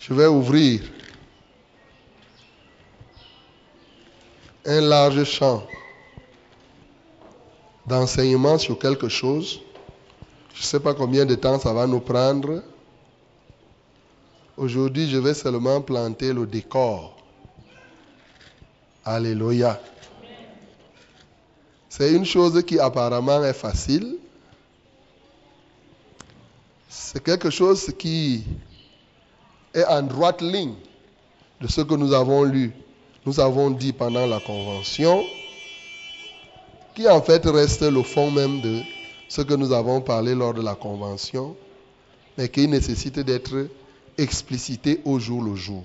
Je vais ouvrir un large champ d'enseignement sur quelque chose. Je ne sais pas combien de temps ça va nous prendre. Aujourd'hui, je vais seulement planter le décor. Alléluia. C'est une chose qui apparemment est facile. C'est quelque chose qui est en droite ligne de ce que nous avons lu, nous avons dit pendant la convention, qui en fait reste le fond même de ce que nous avons parlé lors de la convention, mais qui nécessite d'être explicité au jour le jour.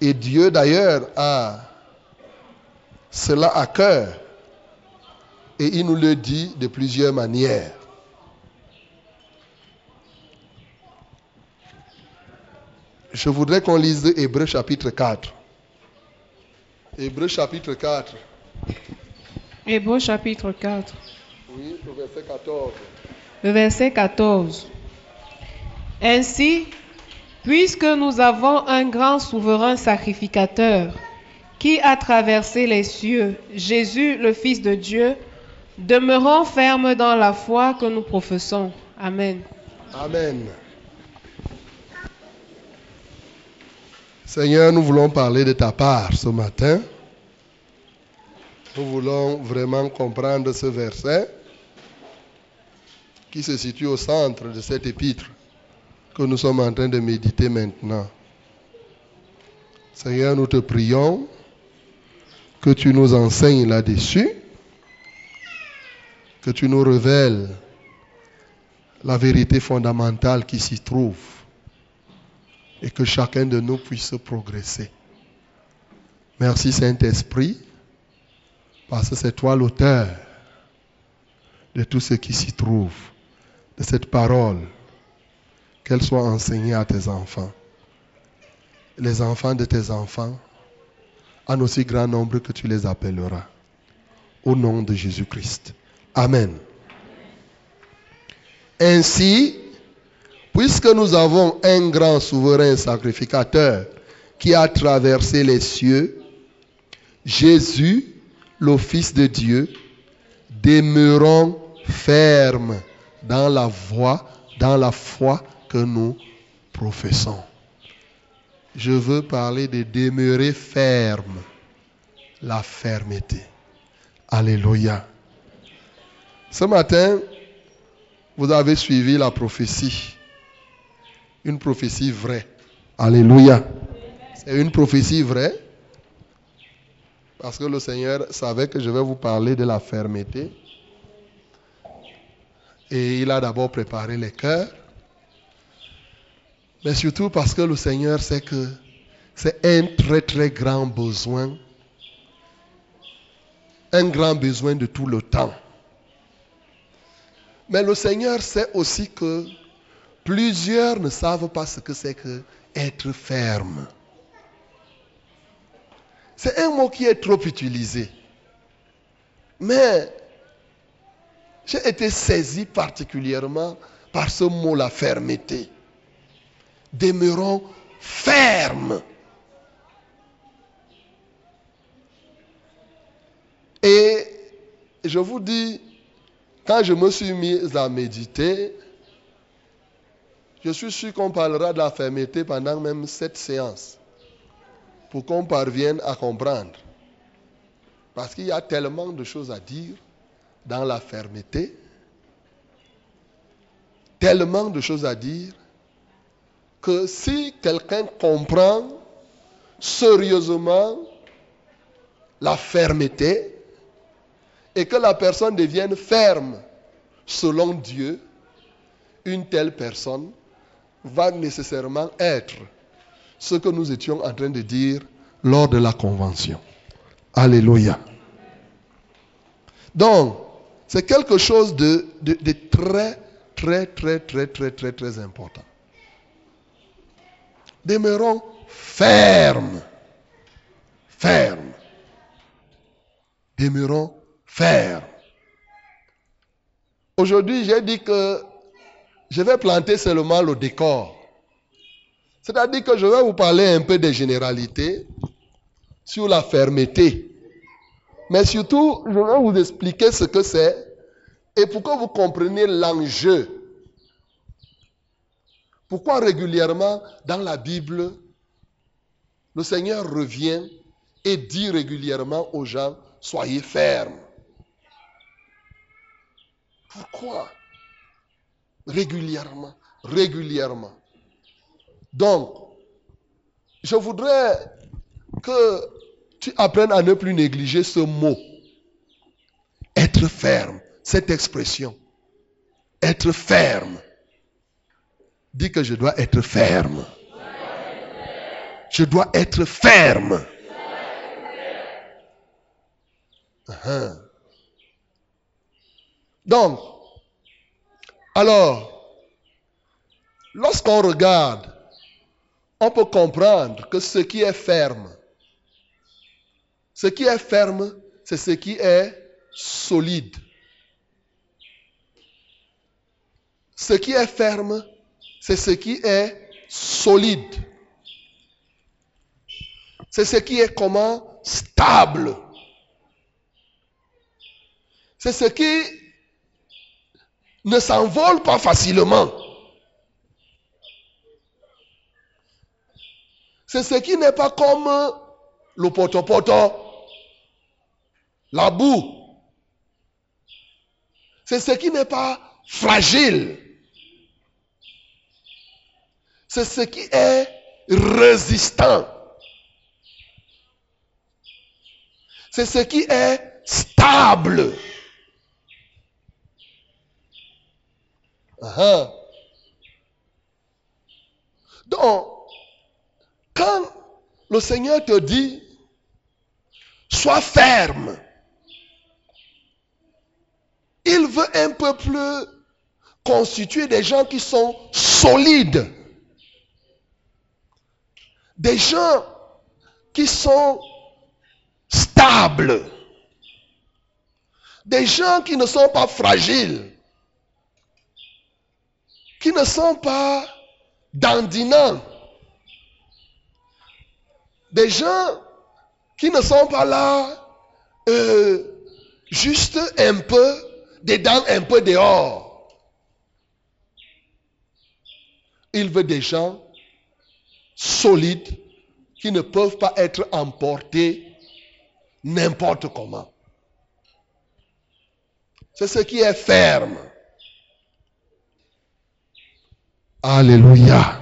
Et Dieu d'ailleurs a cela à cœur et il nous le dit de plusieurs manières. Je voudrais qu'on lise Hébreu chapitre 4. Hébreu chapitre 4. Hébreu chapitre 4. Oui, le verset 14. Le verset 14. Ainsi, puisque nous avons un grand souverain sacrificateur qui a traversé les cieux, Jésus, le Fils de Dieu, demeurons fermes dans la foi que nous professons. Amen. Amen. Seigneur, nous voulons parler de ta part ce matin. Nous voulons vraiment comprendre ce verset qui se situe au centre de cet épître que nous sommes en train de méditer maintenant. Seigneur, nous te prions que tu nous enseignes là-dessus, que tu nous révèles la vérité fondamentale qui s'y trouve et que chacun de nous puisse progresser. Merci Saint-Esprit, parce que c'est toi l'auteur de tout ce qui s'y trouve, de cette parole, qu'elle soit enseignée à tes enfants. Les enfants de tes enfants, en aussi grand nombre que tu les appelleras. Au nom de Jésus-Christ. Amen. Ainsi, puisque nous avons un grand souverain sacrificateur qui a traversé les cieux, Jésus, le Fils de Dieu, demeurons fermes dans la voie, dans la foi que nous professons. Je veux parler de demeurer ferme, la fermeté. Alléluia. Ce matin, vous avez suivi la prophétie. Une prophétie vraie. Alléluia. C'est une prophétie vraie. Parce que le Seigneur savait que je vais vous parler de la fermeté. Et il a d'abord préparé les cœurs. Mais surtout parce que le Seigneur sait que c'est un très très grand besoin. Un grand besoin de tout le temps. Mais le Seigneur sait aussi que plusieurs ne savent pas ce que c'est que être ferme. C'est un mot qui est trop utilisé. Mais j'ai été saisi particulièrement par ce mot, la fermeté. Demeurons fermes. Et je vous dis, quand je me suis mis à méditer, je suis sûr qu'on parlera de la fermeté pendant même cette séance pour qu'on parvienne à comprendre. Parce qu'il y a tellement de choses à dire dans la fermeté, tellement de choses à dire, que si quelqu'un comprend sérieusement la fermeté, et que la personne devienne ferme selon Dieu, une telle personne va nécessairement être ce que nous étions en train de dire lors de la convention. Alléluia. Donc, c'est quelque chose de, très, très, très, très, très, très, très important. Demeurons fermes. Fermes. Demeurons fermes. Aujourd'hui, j'ai dit que je vais planter seulement le décor. C'est-à-dire que je vais vous parler un peu des généralités sur la fermeté. Mais surtout, je vais vous expliquer ce que c'est et pour que vous compreniez l'enjeu. Pourquoi régulièrement dans la Bible, le Seigneur revient et dit régulièrement aux gens, soyez fermes. Pourquoi? Régulièrement, régulièrement. Donc, je voudrais que tu apprennes à ne plus négliger ce mot. Être ferme, cette expression. Être ferme. Dis que je dois être ferme. Je dois être ferme. Uh-huh. Donc, alors, lorsqu'on regarde on peut comprendre que ce qui est ferme, ce qui est ferme, c'est ce qui est solide. Ce qui est ferme, c'est ce qui est solide. C'est ce qui est comment? Stable. C'est ce qui ne s'envole pas facilement. C'est ce qui n'est pas comme le potopoto, la boue. C'est ce qui n'est pas fragile. C'est ce qui est résistant. C'est ce qui est stable. Donc, quand le Seigneur te dit, sois ferme, il veut un peuple constitué des gens qui sont solides, des gens qui sont stables, des gens qui ne sont pas fragiles, qui ne sont pas dandinants des gens qui ne sont pas là euh, juste un peu dedans, un peu dehors. Il veut des gens solides qui ne peuvent pas être emportés n'importe comment. C'est ce qui est ferme. Alléluia.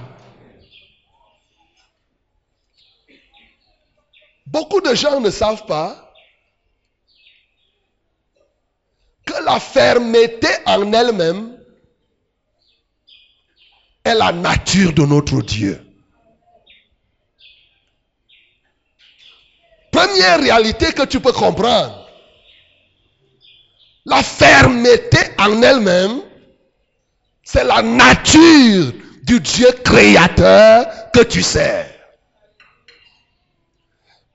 Beaucoup de gens ne savent pas que la fermeté en elle-même est la nature de notre Dieu. Première réalité que tu peux comprendre, la fermeté en elle-même, c'est la nature du Dieu créateur que tu sais.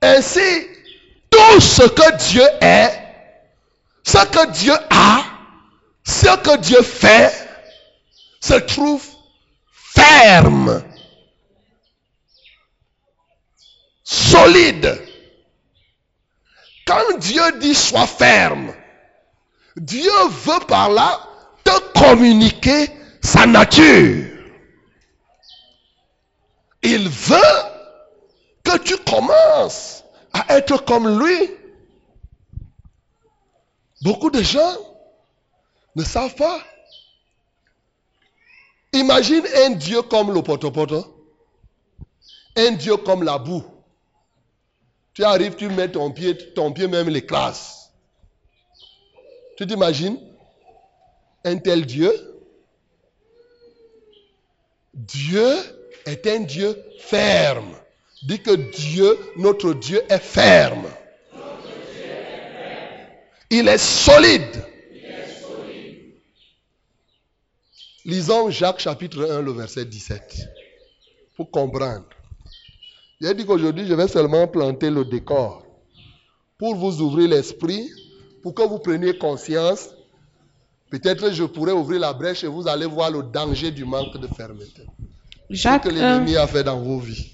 Ainsi, tout ce que Dieu est, ce que Dieu a, ce que Dieu fait, se trouve ferme, solide. Quand Dieu dit sois ferme, Dieu veut par là te communiquer sa nature. Il veut que tu commences à être comme lui. Beaucoup de gens ne savent pas. Imagine un Dieu comme le potopoto. Un Dieu comme la boue. Tu arrives, tu mets ton pied, ton pied même l'écrase. Tu t'imagines un tel Dieu? Dieu est un Dieu ferme. Dis que Dieu, notre Dieu, est ferme. Il est solide. Lisons Jacques chapitre 1, le verset 17. Pour comprendre. J'ai dit qu'aujourd'hui, je vais seulement planter le décor. Pour vous ouvrir l'esprit, pour que vous preniez conscience. Peut-être je pourrais ouvrir la brèche et vous allez voir le danger du manque de fermeté. Ce Jacques que 1, l'ennemi a fait dans vos vies.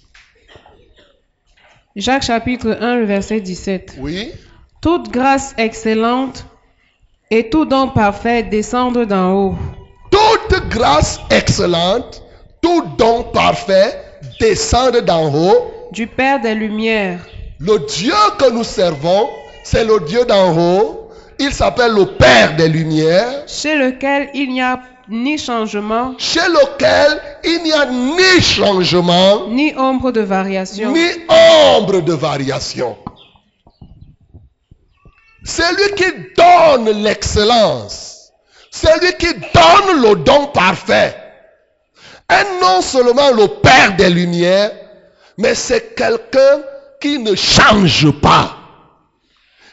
Jacques chapitre 1, le verset 17. Oui. Toute grâce excellente et tout don parfait descendent d'en haut, Toute grâce excellente, tout don parfait descend d'en haut. du Père des Lumières, Le Dieu que nous servons, c'est le Dieu d'en haut. Il s'appelle le Père des Lumières, chez lequel il n'y a ni changement, chez lequel il n'y a ni changement, ni ombre de variation. ni ombre de variation. C'est lui qui donne l'excellence. C'est lui qui donne le don parfait. Et non seulement le Père des Lumières, mais c'est quelqu'un qui ne change pas.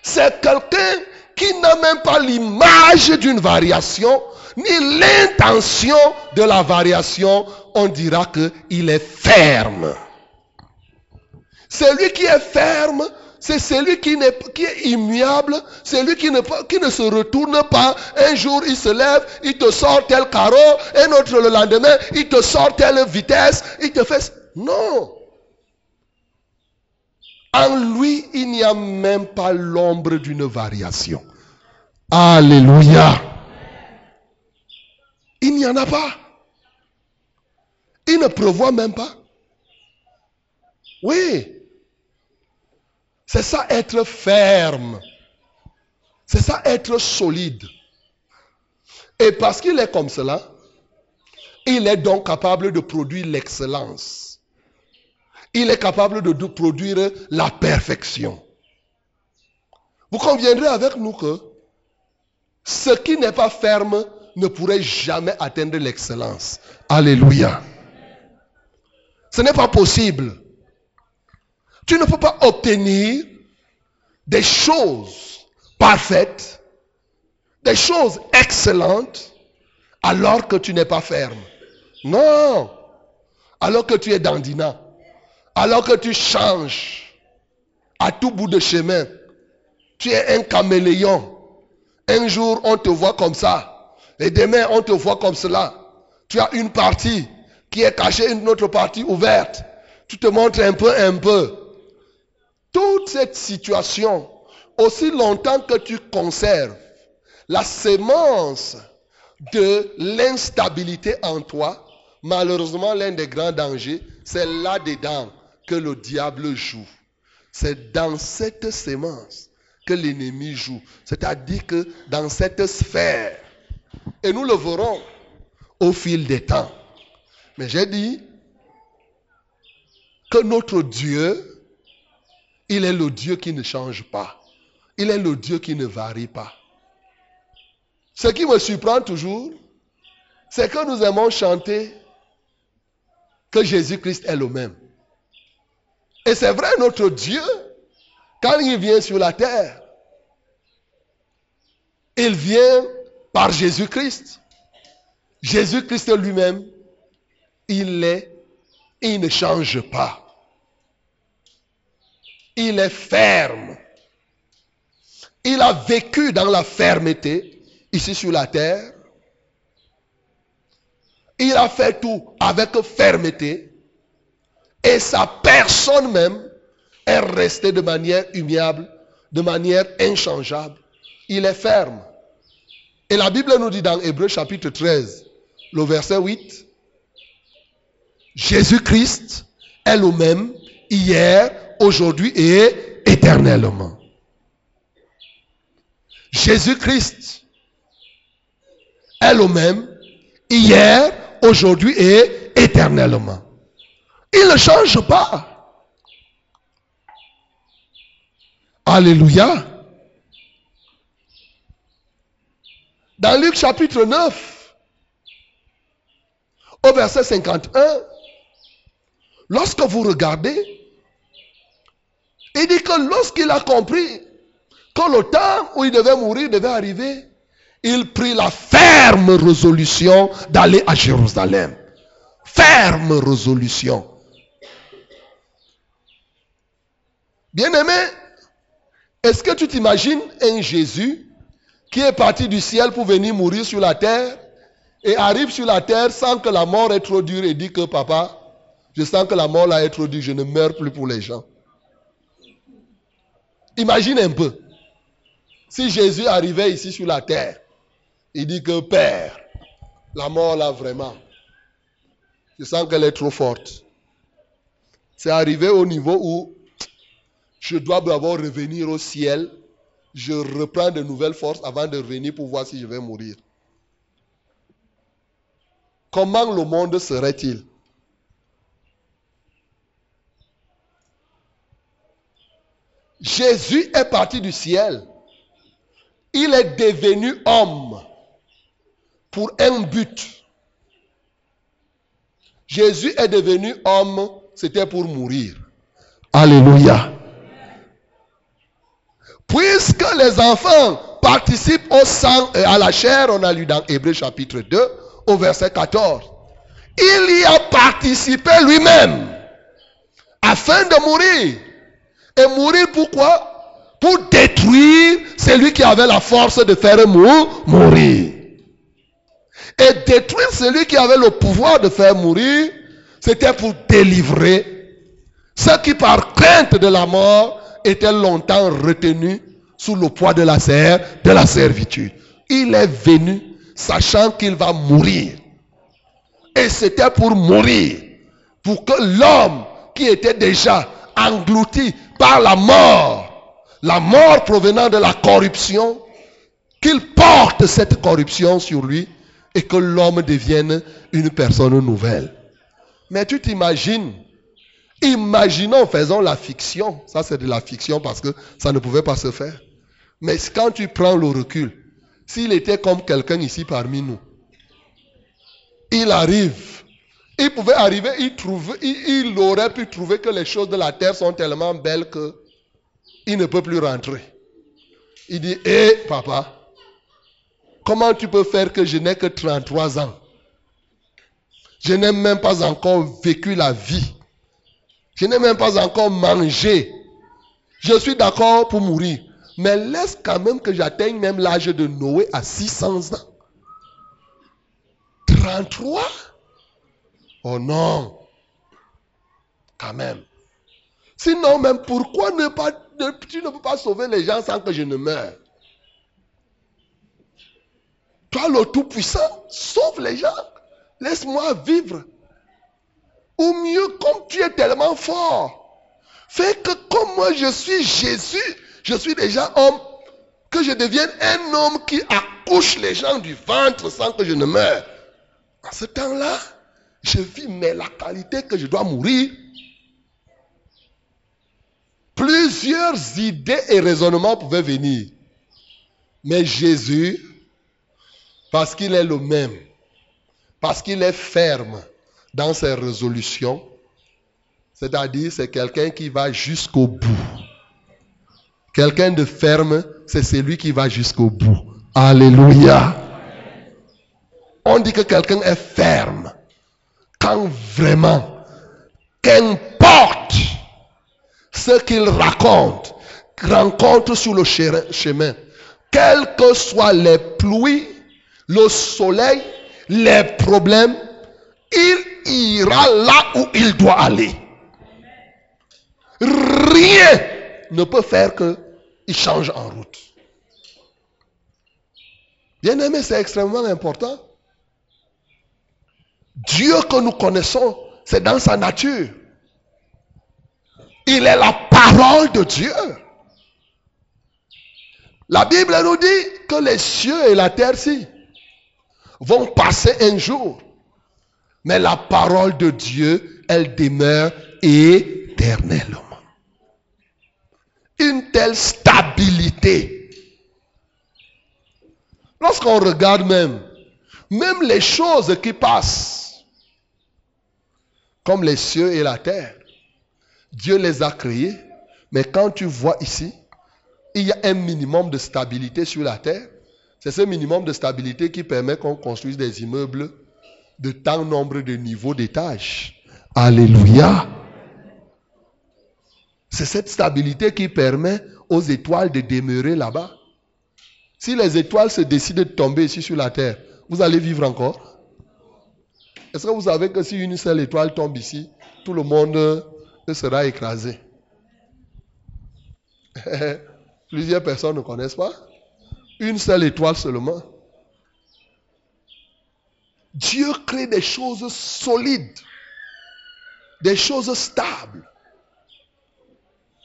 C'est quelqu'un qui n'a même pas l'image d'une variation, ni l'intention de la variation. On dira qu'il est ferme. Celui qui est ferme, c'est celui qui, est immuable, ne, peut- qui ne se retourne pas. Un jour, il se lève, il te sort tel carreau, un autre le lendemain, il te sort telle vitesse, il te fait... Non. En lui, il n'y a même pas l'ombre d'une variation. Alléluia. Il n'y en a pas. Il ne prévoit même pas. Oui. C'est ça être ferme. C'est ça être solide. Et parce qu'il est comme cela, il est donc capable de produire l'excellence. Il est capable de, produire la perfection. Vous conviendrez avec nous que ce qui n'est pas ferme ne pourrait jamais atteindre l'excellence. Alléluia. Ce n'est pas possible. Tu ne peux pas obtenir des choses parfaites, des choses excellentes, alors que tu n'es pas ferme. Non. Alors que tu es dandinant. Alors que tu changes à tout bout de chemin. Tu es un caméléon. Un jour, on te voit comme ça. Et demain, on te voit comme cela. Tu as une partie qui est cachée, une autre partie ouverte. Tu te montres un peu, un peu. Toute cette situation, aussi longtemps que tu conserves la sémence de l'instabilité en toi, malheureusement, l'un des grands dangers, c'est là-dedans que le diable joue. C'est dans cette sémence que l'ennemi joue. C'est-à-dire que dans cette sphère. Et nous le verrons au fil des temps. Mais j'ai dit que notre Dieu, il est le Dieu qui ne change pas. Il est le Dieu qui ne varie pas. Ce qui me surprend toujours, c'est que nous aimons chanter que Jésus-Christ est le même. Et c'est vrai, notre Dieu, quand il vient sur la terre, il vient par Jésus-Christ. Jésus-Christ lui-même, il est, il ne change pas. Il est ferme. Il a vécu dans la fermeté ici sur la terre. Il a fait tout avec fermeté. Et sa personne même est restée de manière humiliable, de manière inchangeable. Il est ferme. Et la Bible nous dit dans Hébreu chapitre 13, le verset 8, Jésus-Christ est le même hier, aujourd'hui et éternellement. Jésus-Christ est le même hier, aujourd'hui et éternellement. Il ne change pas. Alléluia. Dans Luc chapitre 9, au verset 51, lorsque vous regardez, il dit que lorsqu'il a compris que le temps où il devait mourir devait arriver, il prit la ferme résolution d'aller à Jérusalem. Ferme résolution. Bien-aimé, est-ce que tu t'imagines un Jésus qui est parti du ciel pour venir mourir sur la terre et arrive sur la terre sans que la mort est trop dure et dit que papa, je sens que la mort là est trop dure, je ne meurs plus pour les gens. Imagine un peu. Si Jésus arrivait ici sur la terre, il dit que Père, la mort là vraiment, je sens qu'elle est trop forte. C'est arrivé au niveau où je dois d'abord revenir au ciel. Je reprends de nouvelles forces avant de revenir pour voir si je vais mourir. Comment le monde serait-il? Jésus est parti du ciel. Il est devenu homme pour un but. Jésus est devenu homme, c'était pour mourir. Alléluia. Puisque les enfants participent au sang et à la chair, on a lu dans Hébreu chapitre 2 au verset 14. Il y a participé lui-même afin de mourir. Et mourir pourquoi? Pour détruire celui qui avait la force de faire mourir. Et détruire celui qui avait le pouvoir de faire mourir, c'était pour délivrer ceux qui par crainte de la mort étaient longtemps retenus sous le poids de la de la servitude. Il est venu sachant qu'il va mourir. Et c'était pour mourir, pour que l'homme qui était déjà englouti par la mort, la mort provenant de la corruption, qu'il porte cette corruption sur lui et que l'homme devienne une personne nouvelle. Mais tu t'imagines, imaginons, faisons la fiction, ça c'est de la fiction parce que ça ne pouvait pas se faire. Mais quand tu prends le recul, s'il était comme quelqu'un ici parmi nous, il arrive, il pouvait arriver, il, trouve, il, aurait pu trouver que les choses de la terre sont tellement belles que il ne peut plus rentrer. Il dit, hé papa, comment tu peux faire que je n'ai que 33 ans? Je n'ai même pas encore vécu la vie. Je n'ai même pas encore mangé. Je suis d'accord pour mourir. Mais laisse quand même que j'atteigne même l'âge de Noé à 600 ans. 33 Oh non. Quand même. Sinon, même pourquoi ne pas, tu ne peux pas sauver les gens sans que je ne meure? Toi, le Tout-Puissant, sauve les gens. Laisse-moi vivre. Ou mieux, comme tu es tellement fort, fais que comme moi je suis Jésus, je suis déjà homme, que je devienne un homme qui accouche les gens du ventre sans que je ne meure. En ce temps-là, je vis, mais la qualité que je dois mourir. Plusieurs idées et raisonnements pouvaient venir. Mais Jésus, parce qu'il est le même, parce qu'il est ferme dans ses résolutions, c'est-à-dire c'est quelqu'un qui va jusqu'au bout. Quelqu'un de ferme, c'est celui qui va jusqu'au bout. Alléluia. On dit que quelqu'un est ferme quand vraiment, qu'importe ce qu'il raconte, rencontre sur le chemin, quelles que soient les pluies, le soleil, les problèmes, il ira là où il doit aller. Rien ne peut faire qu'il change en route. Bien aimé, c'est extrêmement important. Dieu que nous connaissons, c'est dans sa nature. Il est la parole de Dieu. La Bible nous dit que les cieux et la terre ci vont passer un jour. Mais la parole de Dieu, elle demeure éternellement une telle stabilité. Lorsqu'on regarde même, même les choses qui passent, comme les cieux et la terre, Dieu les a créés, mais quand tu vois ici, il y a un minimum de stabilité sur la terre. C'est ce minimum de stabilité qui permet qu'on construise des immeubles de tant nombre de niveaux d'étages. Alléluia. C'est cette stabilité qui permet aux étoiles de demeurer là-bas. Si les étoiles se décident de tomber ici sur la terre, vous allez vivre encore Est-ce que vous savez que si une seule étoile tombe ici, tout le monde sera écrasé? Plusieurs personnes ne connaissent pas. Une seule étoile seulement. Dieu crée des choses solides, des choses stables.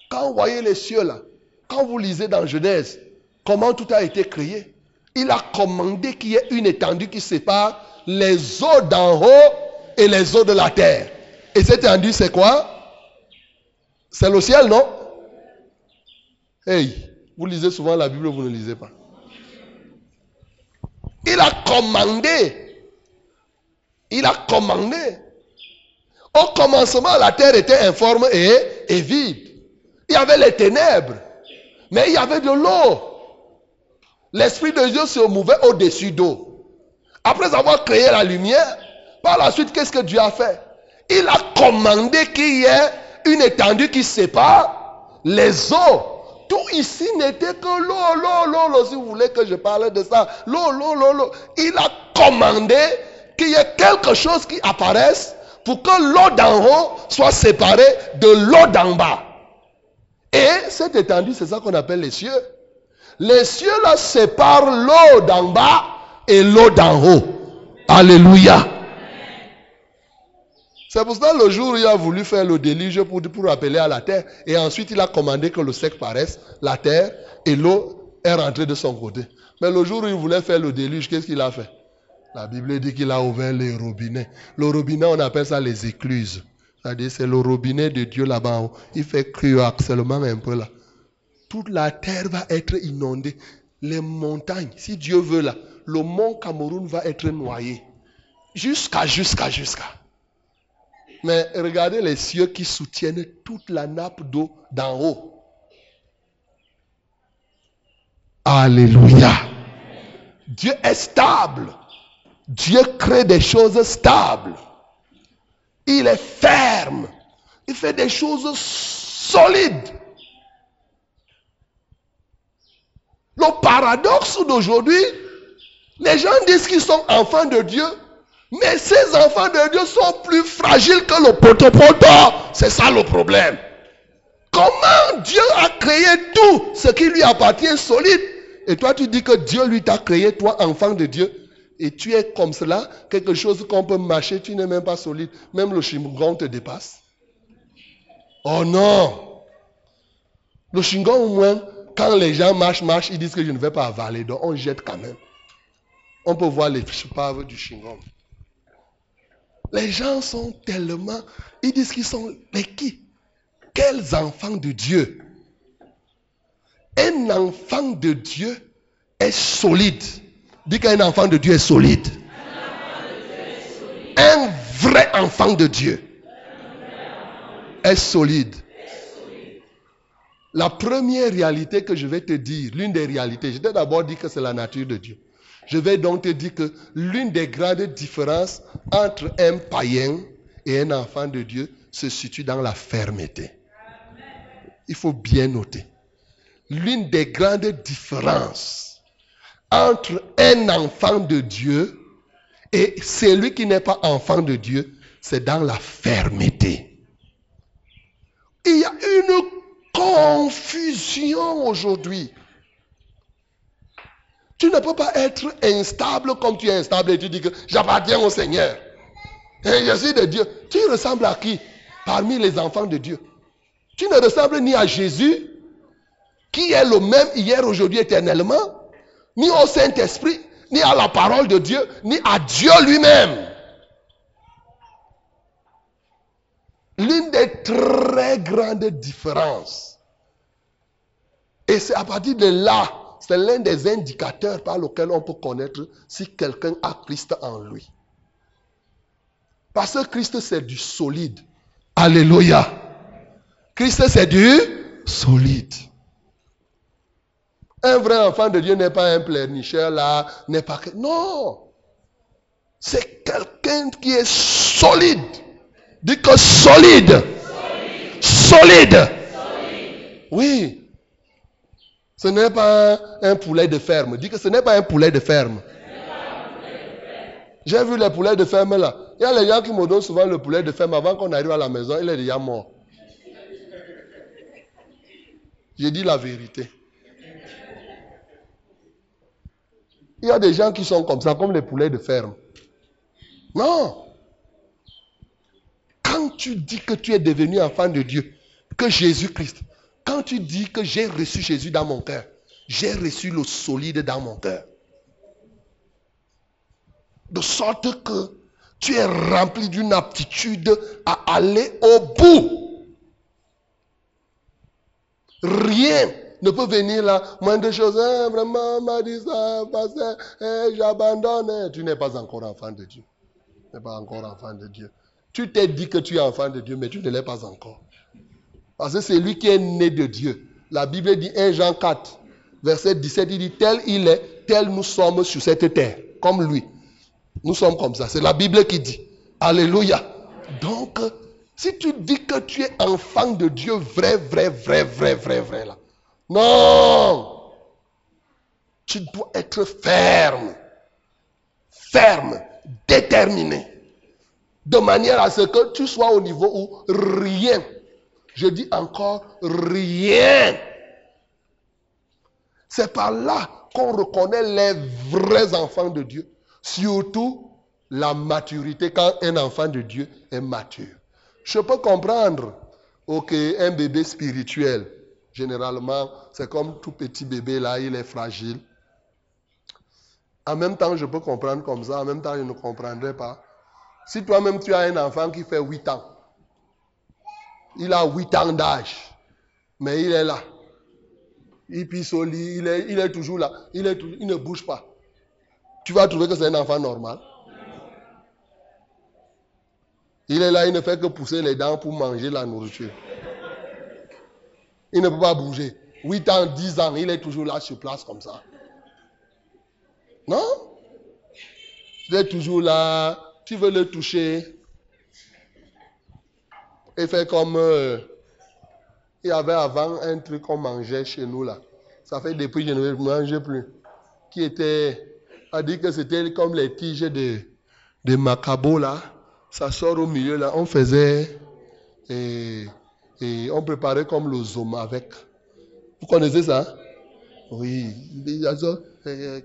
Quand vous voyez les cieux là, quand vous lisez dans Genèse, comment tout a été créé, il a commandé qu'il y ait une étendue qui sépare les eaux d'en haut et les eaux de la terre. Et cette étendue, c'est quoi? C'est le ciel, non? Hey, vous lisez souvent la Bible, vous ne lisez pas. Il a commandé. Il a commandé. Au commencement, la terre était informe et, vide. Il y avait les ténèbres, mais il y avait de l'eau. L'Esprit de Dieu se mouvait au-dessus d'eau. Après avoir créé la lumière, par la suite, qu'est-ce que Dieu a fait? Il a commandé qu'il y ait une étendue qui sépare les eaux tout ici n'était que l'eau, l'eau, l'eau, l'eau, si vous voulez que je parle de ça. L'eau, l'eau, l'eau, l'eau. Il a commandé qu'il y ait quelque chose qui apparaisse pour que l'eau d'en haut soit séparée de l'eau d'en bas. Et cette étendue, c'est ça qu'on appelle les cieux. Les cieux là séparent l'eau d'en bas et l'eau d'en haut. Alléluia. C'est pour ça le jour où il a voulu faire le déluge pour, pour appeler à la terre. Et ensuite, il a commandé que le sec paraisse, la terre, et l'eau est rentrée de son côté. Mais le jour où il voulait faire le déluge, qu'est-ce qu'il a fait? La Bible dit qu'il a ouvert les robinets. Le robinet, on appelle ça les écluses. C'est-à-dire, c'est le robinet de Dieu là-bas. Il fait crier seulement un peu là. Toute la terre va être inondée. Les montagnes, si Dieu veut là, le mont Cameroun va être noyé. Jusqu'à, jusqu'à, jusqu'à. Mais regardez les cieux qui soutiennent toute la nappe d'eau d'en haut. Alléluia. Dieu est stable. Dieu crée des choses stables. Il est ferme. Il fait des choses solides. Le paradoxe d'aujourd'hui, les gens disent qu'ils sont enfants de Dieu, mais ces enfants de Dieu sont plus fragiles que le potopoto. C'est ça le problème. Comment Dieu a créé tout ce qui lui appartient solide? Et toi tu dis que Dieu lui t'a créé, toi enfant de Dieu. Et tu es comme cela, quelque chose qu'on peut mâcher, tu n'es même pas solide. Même le chingon te dépasse. Oh non Le chingon au moins, quand les gens marchent, marchent, ils disent que je ne vais pas avaler. Donc on jette quand même. On peut voir les paves du chingon. Les gens sont tellement... Ils disent qu'ils sont... Mais qui? Quels enfants de Dieu? Un enfant de Dieu est solide. Dis qu'un enfant de Dieu est solide. Un vrai enfant de Dieu est solide. La première réalité que je vais te dire, l'une des réalités, je t'ai d'abord dit que c'est la nature de Dieu. Je vais donc te dire que l'une des grandes différences entre un païen et un enfant de Dieu se situe dans la fermeté. Il faut bien noter. L'une des grandes différences entre un enfant de Dieu et celui qui n'est pas enfant de Dieu, c'est dans la fermeté. Il y a une confusion aujourd'hui tu ne peux pas être instable comme tu es instable et tu dis que j'appartiens au Seigneur. Et je suis de Dieu. Tu ressembles à qui parmi les enfants de Dieu? Tu ne ressembles ni à Jésus, qui est le même hier, aujourd'hui, éternellement, ni au Saint-Esprit, ni à la parole de Dieu, ni à Dieu lui-même. L'une des très grandes différences. Et c'est à partir de là c'est l'un des indicateurs par lesquels on peut connaître si quelqu'un a Christ en lui. Parce que Christ, c'est du solide. Alléluia. Christ, c'est du solide. Un vrai enfant de Dieu n'est pas un pleurnicheur là, n'est pas... Non. C'est quelqu'un qui est solide. Dis que solide. Solide. solide. Oui. Ce n'est pas un poulet de ferme. Dis que ce n'est pas un poulet de ferme. J'ai vu les poulets de ferme là. Il y a les gens qui me donnent souvent le poulet de ferme avant qu'on arrive à la maison, il est déjà mort. J'ai dit la vérité. Il y a des gens qui sont comme ça, comme les poulets de ferme. Non. Quand tu dis que tu es devenu enfant de Dieu, que Jésus-Christ, quand tu dis que j'ai reçu Jésus dans mon cœur, j'ai reçu le solide dans mon cœur. De sorte que tu es rempli d'une aptitude à aller au bout. Rien ne peut venir là, moins de choses, hein, vraiment, m'a dit ça, hein, j'abandonne. Tu n'es pas encore enfant de Dieu. Tu n'es pas encore enfant de Dieu. Tu t'es dit que tu es enfant de Dieu, mais tu ne l'es pas encore. Parce que c'est lui qui est né de Dieu. La Bible dit 1 Jean 4, verset 17, il dit, tel il est, tel nous sommes sur cette terre, comme lui. Nous sommes comme ça. C'est la Bible qui dit. Alléluia. Donc, si tu dis que tu es enfant de Dieu, vrai, vrai, vrai, vrai, vrai, vrai, là. Non. Tu dois être ferme. Ferme. Déterminé. De manière à ce que tu sois au niveau où rien, je dis encore rien. C'est par là qu'on reconnaît les vrais enfants de Dieu. Surtout la maturité quand un enfant de Dieu est mature. Je peux comprendre, ok, un bébé spirituel, généralement, c'est comme tout petit bébé là, il est fragile. En même temps, je peux comprendre comme ça, en même temps, je ne comprendrai pas. Si toi-même tu as un enfant qui fait 8 ans, il a 8 ans d'âge, mais il est là. Il pisse au lit, il est, toujours là, il ne bouge pas tu vas trouver que c'est un enfant normal. Il est là, il ne fait que pousser les dents pour manger la nourriture. Il ne peut pas bouger. 8 ans, 10 ans, il est toujours là sur place comme ça. Non? Il est toujours là. Tu veux le toucher. Il fait comme... Euh, il y avait avant un truc qu'on mangeait chez nous là. Ça fait depuis que je ne mange plus. Qui était a dit que c'était comme les tiges de, de macabo là. Ça sort au milieu là. On faisait et, et on préparait comme le zoom avec. Vous connaissez ça? Oui,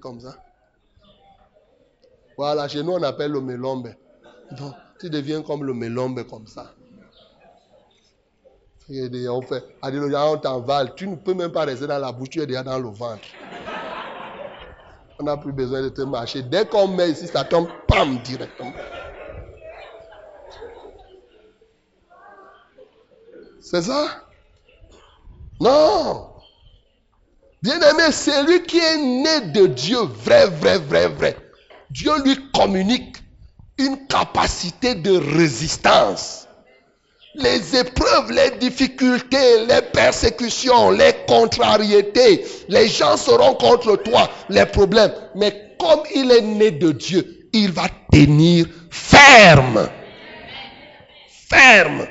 comme ça. Voilà, chez nous on appelle le melombe. Donc, tu deviens comme le melombe comme ça. On fait, on t'envale. Tu ne peux même pas rester dans la bouche, tu es déjà dans le ventre. On n'a plus besoin de te marcher. Dès qu'on met ici, ça tombe, pam, directement. C'est ça? Non. Bien-aimé, c'est lui qui est né de Dieu, vrai, vrai, vrai, vrai. Dieu lui communique une capacité de résistance les épreuves, les difficultés, les persécutions, les contrariétés, les gens seront contre toi, les problèmes. Mais comme il est né de Dieu, il va tenir ferme. Ferme.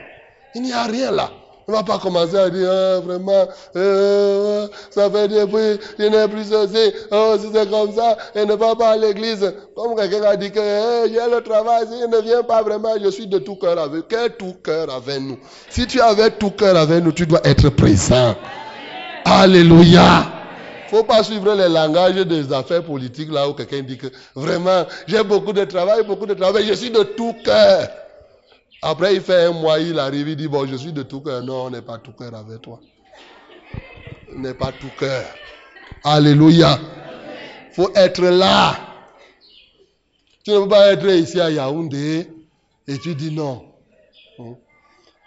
Il n'y a rien là. On va pas commencer à dire, ah, vraiment, euh, ça fait depuis, je n'ai plus ceci, oh, si c'est comme ça, et ne va pas à l'église. Comme quelqu'un a dit que j'ai le travail, si ne viens pas vraiment, je suis de tout cœur avec. Quel tout cœur avec nous? Si tu avais tout cœur avec nous, tu dois être présent. Alléluia. Faut pas suivre les langages des affaires politiques là où quelqu'un dit que vraiment, j'ai beaucoup de travail, beaucoup de travail, je suis de tout cœur. Après, il fait un mois, il arrive, il dit, bon, je suis de tout cœur. Non, on n'est pas tout cœur avec toi. On n'est pas tout cœur. Alléluia. Il faut être là. Tu ne peux pas être ici à Yaoundé et tu dis non. Hmm.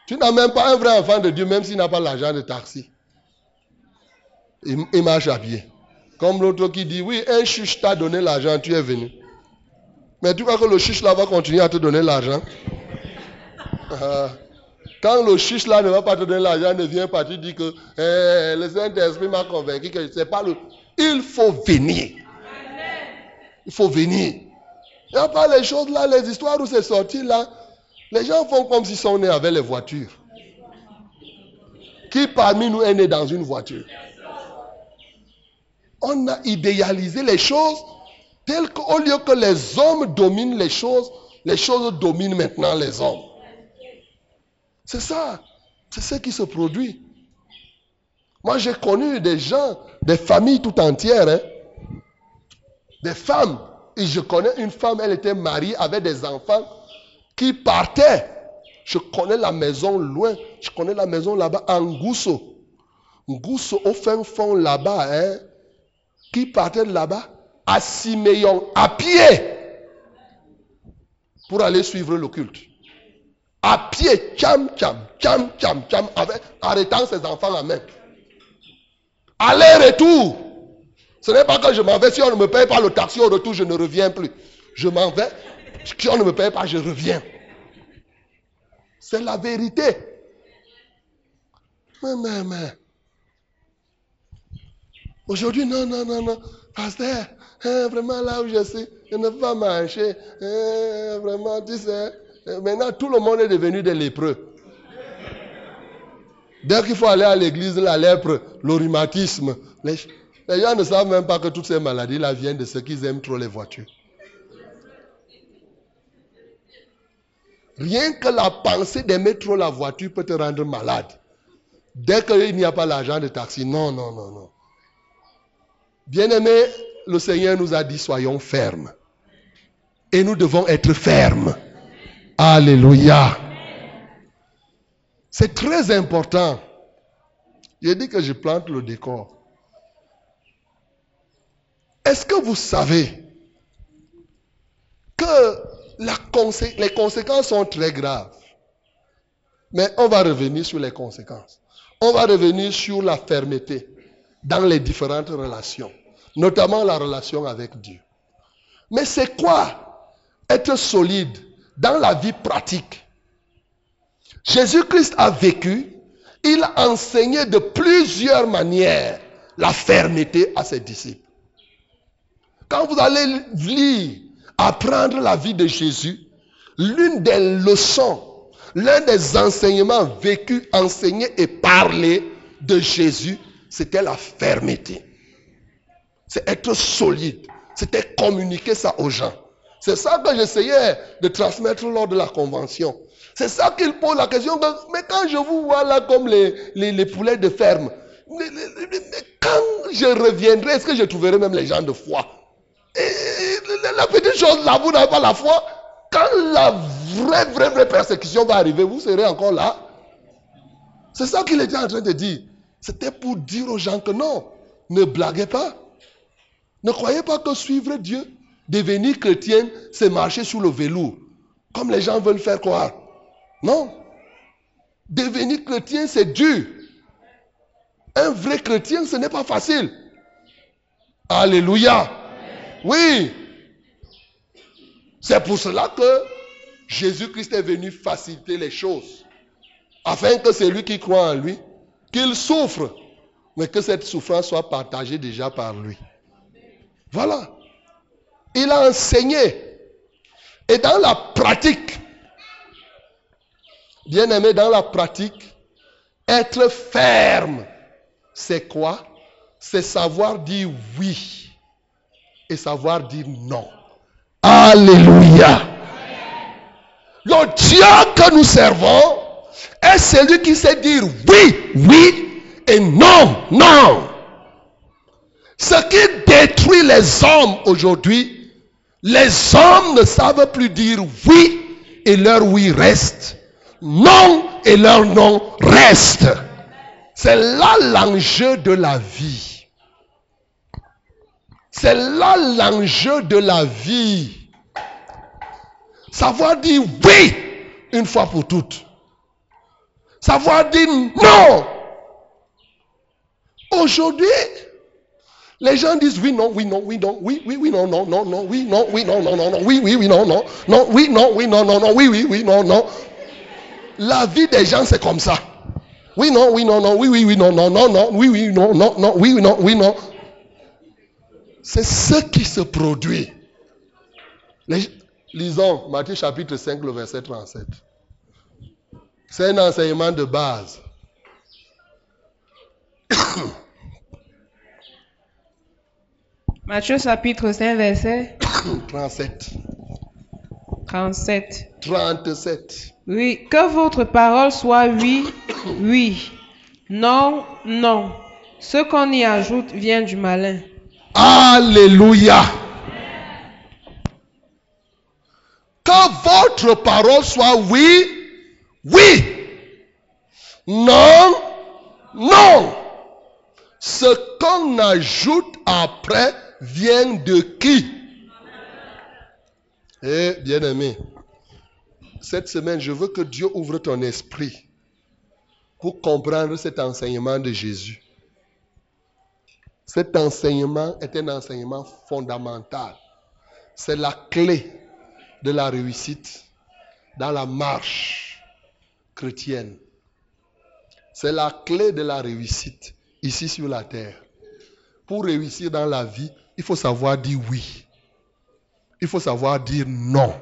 Tu n'as même pas un vrai enfant de Dieu, même s'il n'a pas l'argent de taxi. Il, marche à pied. Comme l'autre qui dit, oui, un chuche t'a donné l'argent, tu es venu. Mais tu crois que le chuche là va continuer à te donner l'argent? Ah. Quand le chiche là ne va pas te donner l'argent, ne vient pas, tu dis que eh, le Saint-Esprit m'a convaincu que c'est pas le. Il faut venir. Il faut venir. Il n'y a pas les choses là, les histoires où c'est sorti là. Les gens font comme s'ils sont nés avec les voitures. Qui parmi nous est né dans une voiture? On a idéalisé les choses telles qu'au lieu que les hommes dominent les choses, Les choses dominent maintenant les hommes. C'est ça. C'est ce qui se produit. Moi, j'ai connu des gens, des familles tout entières, hein. des femmes. Et je connais une femme, elle était mariée avec des enfants qui partaient. Je connais la maison loin. Je connais la maison là-bas, en Gousso. Gousso, au fin fond là-bas, hein, qui partait là-bas à Siméon, à pied, pour aller suivre le culte. À pied, tcham, tcham, tcham, tcham, tcham, avec, arrêtant ses enfants à main. Aller-retour. Ce n'est pas que je m'en vais. Si on ne me paye pas le taxi au retour, je ne reviens plus. Je m'en vais. Si on ne me paye pas, je reviens. C'est la vérité. Mais, mais, mais. Aujourd'hui, non, non, non, non. Pasteur, hein, vraiment là où je suis, je ne peux pas marcher. Hein, vraiment, tu sais. Hein, maintenant, tout le monde est devenu des lépreux. Dès qu'il faut aller à l'église, la lèpre, le rhumatisme, les, gens ne savent même pas que toutes ces maladies-là viennent de ceux qui aiment trop les voitures. Rien que la pensée d'aimer trop la voiture peut te rendre malade. Dès qu'il n'y a pas l'argent de taxi, non, non, non, non. Bien-aimé, le Seigneur nous a dit soyons fermes. Et nous devons être fermes. Alléluia. C'est très important. J'ai dit que je plante le décor. Est-ce que vous savez que les conséquences sont très graves? Mais on va revenir sur les conséquences. On va revenir sur la fermeté dans les différentes relations, notamment la relation avec Dieu. Mais c'est quoi être solide? Dans la vie pratique Jésus-Christ a vécu, il a enseigné de plusieurs manières la fermeté à ses disciples. Quand vous allez lire, apprendre la vie de Jésus, l'une des leçons, l'un des enseignements vécus, enseignés et parlés de Jésus, c'était la fermeté. C'est être solide. C'était communiquer ça aux gens. C'est ça que j'essayais de transmettre lors de la convention. C'est ça qu'il pose la question. Mais quand je vous vois là comme les, poulets de ferme, quand je reviendrai, est-ce que je trouverai même les gens de foi? Et La petite chose là, vous n'avez pas la foi? Quand la vraie, vraie, vraie persécution va arriver, vous serez encore là? C'est ça qu'il était en train de dire. C'était pour dire aux gens que non, ne blaguez pas. Ne croyez pas que suivre Dieu, devenir chrétien, c'est marcher sur le velours, comme les gens veulent faire croire. Non. Devenir chrétien, c'est dur. Un vrai chrétien, ce n'est pas facile. Alléluia. Oui. C'est pour cela que Jésus-Christ est venu faciliter les choses. Afin que celui qui croit en lui, qu'il souffre, mais que cette souffrance soit partagée déjà par lui. Voilà. Il a enseigné. Et dans la pratique, bien aimé, dans la pratique, être ferme, c'est quoi? C'est savoir dire oui et savoir dire non. Alléluia. Le Dieu que nous servons est celui qui sait dire oui, oui et non, non. Ce qui détruit les hommes aujourd'hui, les hommes ne savent plus dire oui et leur oui reste. Non et leur non reste. C'est là l'enjeu de la vie. C'est là l'enjeu de la vie. Savoir dire oui une fois pour toutes. Savoir dire non. Aujourd'hui, les gens disent oui, non, oui, non, oui, non, oui, oui, oui, non, non, non, non, oui, non, oui, non, non, non, non, oui, oui, oui, non, non, non, oui, non, oui, non, non, non, oui, oui, oui, non, non. La vie des gens, c'est comme ça. Oui, non, oui, non, non, oui, oui, oui, non, non, non, non, oui, oui, non, non, non, oui, oui, non, oui, non. C'est ce qui se produit. Lisons Matthieu chapitre 5, le verset 37. C'est un enseignement de base. Matthieu chapitre 5, verset 37. 37. 37. Oui, que votre parole soit oui, oui, non, non. Ce qu'on y ajoute vient du malin. Alléluia. Que votre parole soit oui, oui. Non, non. Ce qu'on ajoute après vient de qui? Eh, bien-aimé, cette semaine, je veux que Dieu ouvre ton esprit pour comprendre cet enseignement de Jésus. Cet enseignement est un enseignement fondamental. C'est la clé de la réussite dans la marche chrétienne. C'est la clé de la réussite ici sur la terre. Pour réussir dans la vie, il faut savoir dire oui. Il faut savoir dire non.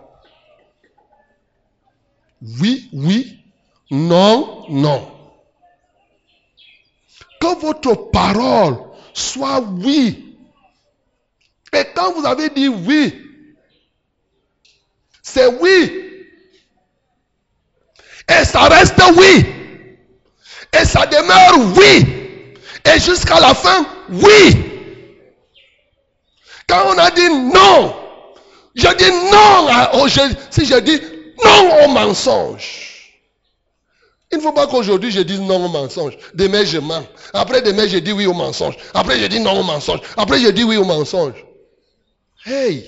Oui, oui. Non, non. Que votre parole soit oui. Et quand vous avez dit oui, c'est oui. Et ça reste oui. Et ça demeure oui. Et jusqu'à la fin, oui. Quand on a dit non, je dis non. si je dis non au mensonge. Il ne faut pas qu'aujourd'hui je dise non au mensonge. Demain je mens. Après demain je dis oui au mensonge. Après je dis non au mensonge. Après je dis oui au mensonge. Hey!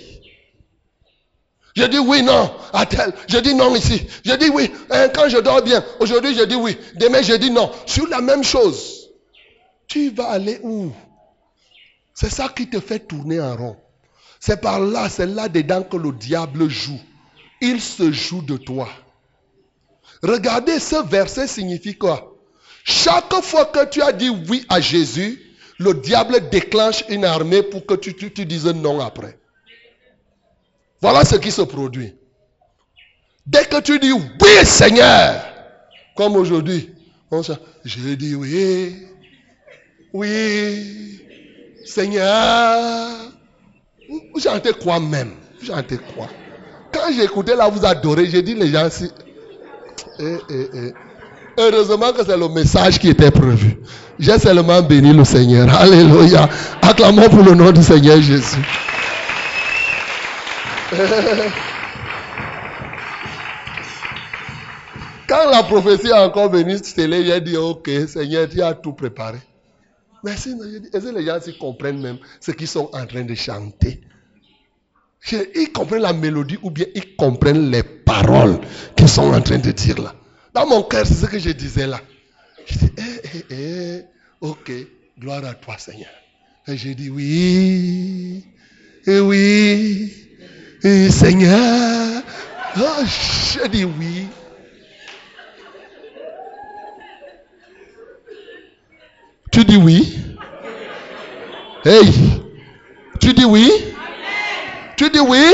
Je dis oui, non, à tel. Je dis non ici. Je dis oui. Hein, quand je dors bien, aujourd'hui je dis oui. Demain je dis non. Sur la même chose. Tu vas aller où? C'est ça qui te fait tourner en rond. C'est par là, c'est là-dedans que le diable joue. Il se joue de toi. Regardez, ce verset signifie quoi? Chaque fois que tu as dit oui à Jésus, le diable déclenche une armée pour que tu, dises non après. Voilà ce qui se produit. Dès que tu dis oui Seigneur, comme aujourd'hui, je dis oui, oui, Seigneur. Vous chantez quoi même Vous chantez quoi Quand j'écoutais là, vous adorez, j'ai dit les gens, si, eh, eh, eh. Heureusement que c'est le message qui était prévu. J'ai seulement béni le Seigneur. Alléluia. Acclamons pour le nom du Seigneur Jésus. Quand la prophétie a encore venu télé, j'ai dit, ok, Seigneur, tu as tout préparé. Merci. Est-ce que les gens comprennent même ce qu'ils sont en train de chanter? Ils comprennent la mélodie ou bien ils comprennent les paroles qu'ils sont en train de dire là. Dans mon cœur, c'est ce que je disais là. Je dis, eh, eh, eh, ok, gloire à toi Seigneur. Et j'ai dit oui, et oui, et Seigneur. Oh, j'ai dit oui. Tu dis oui? Hey, tu dis oui? Tu dis oui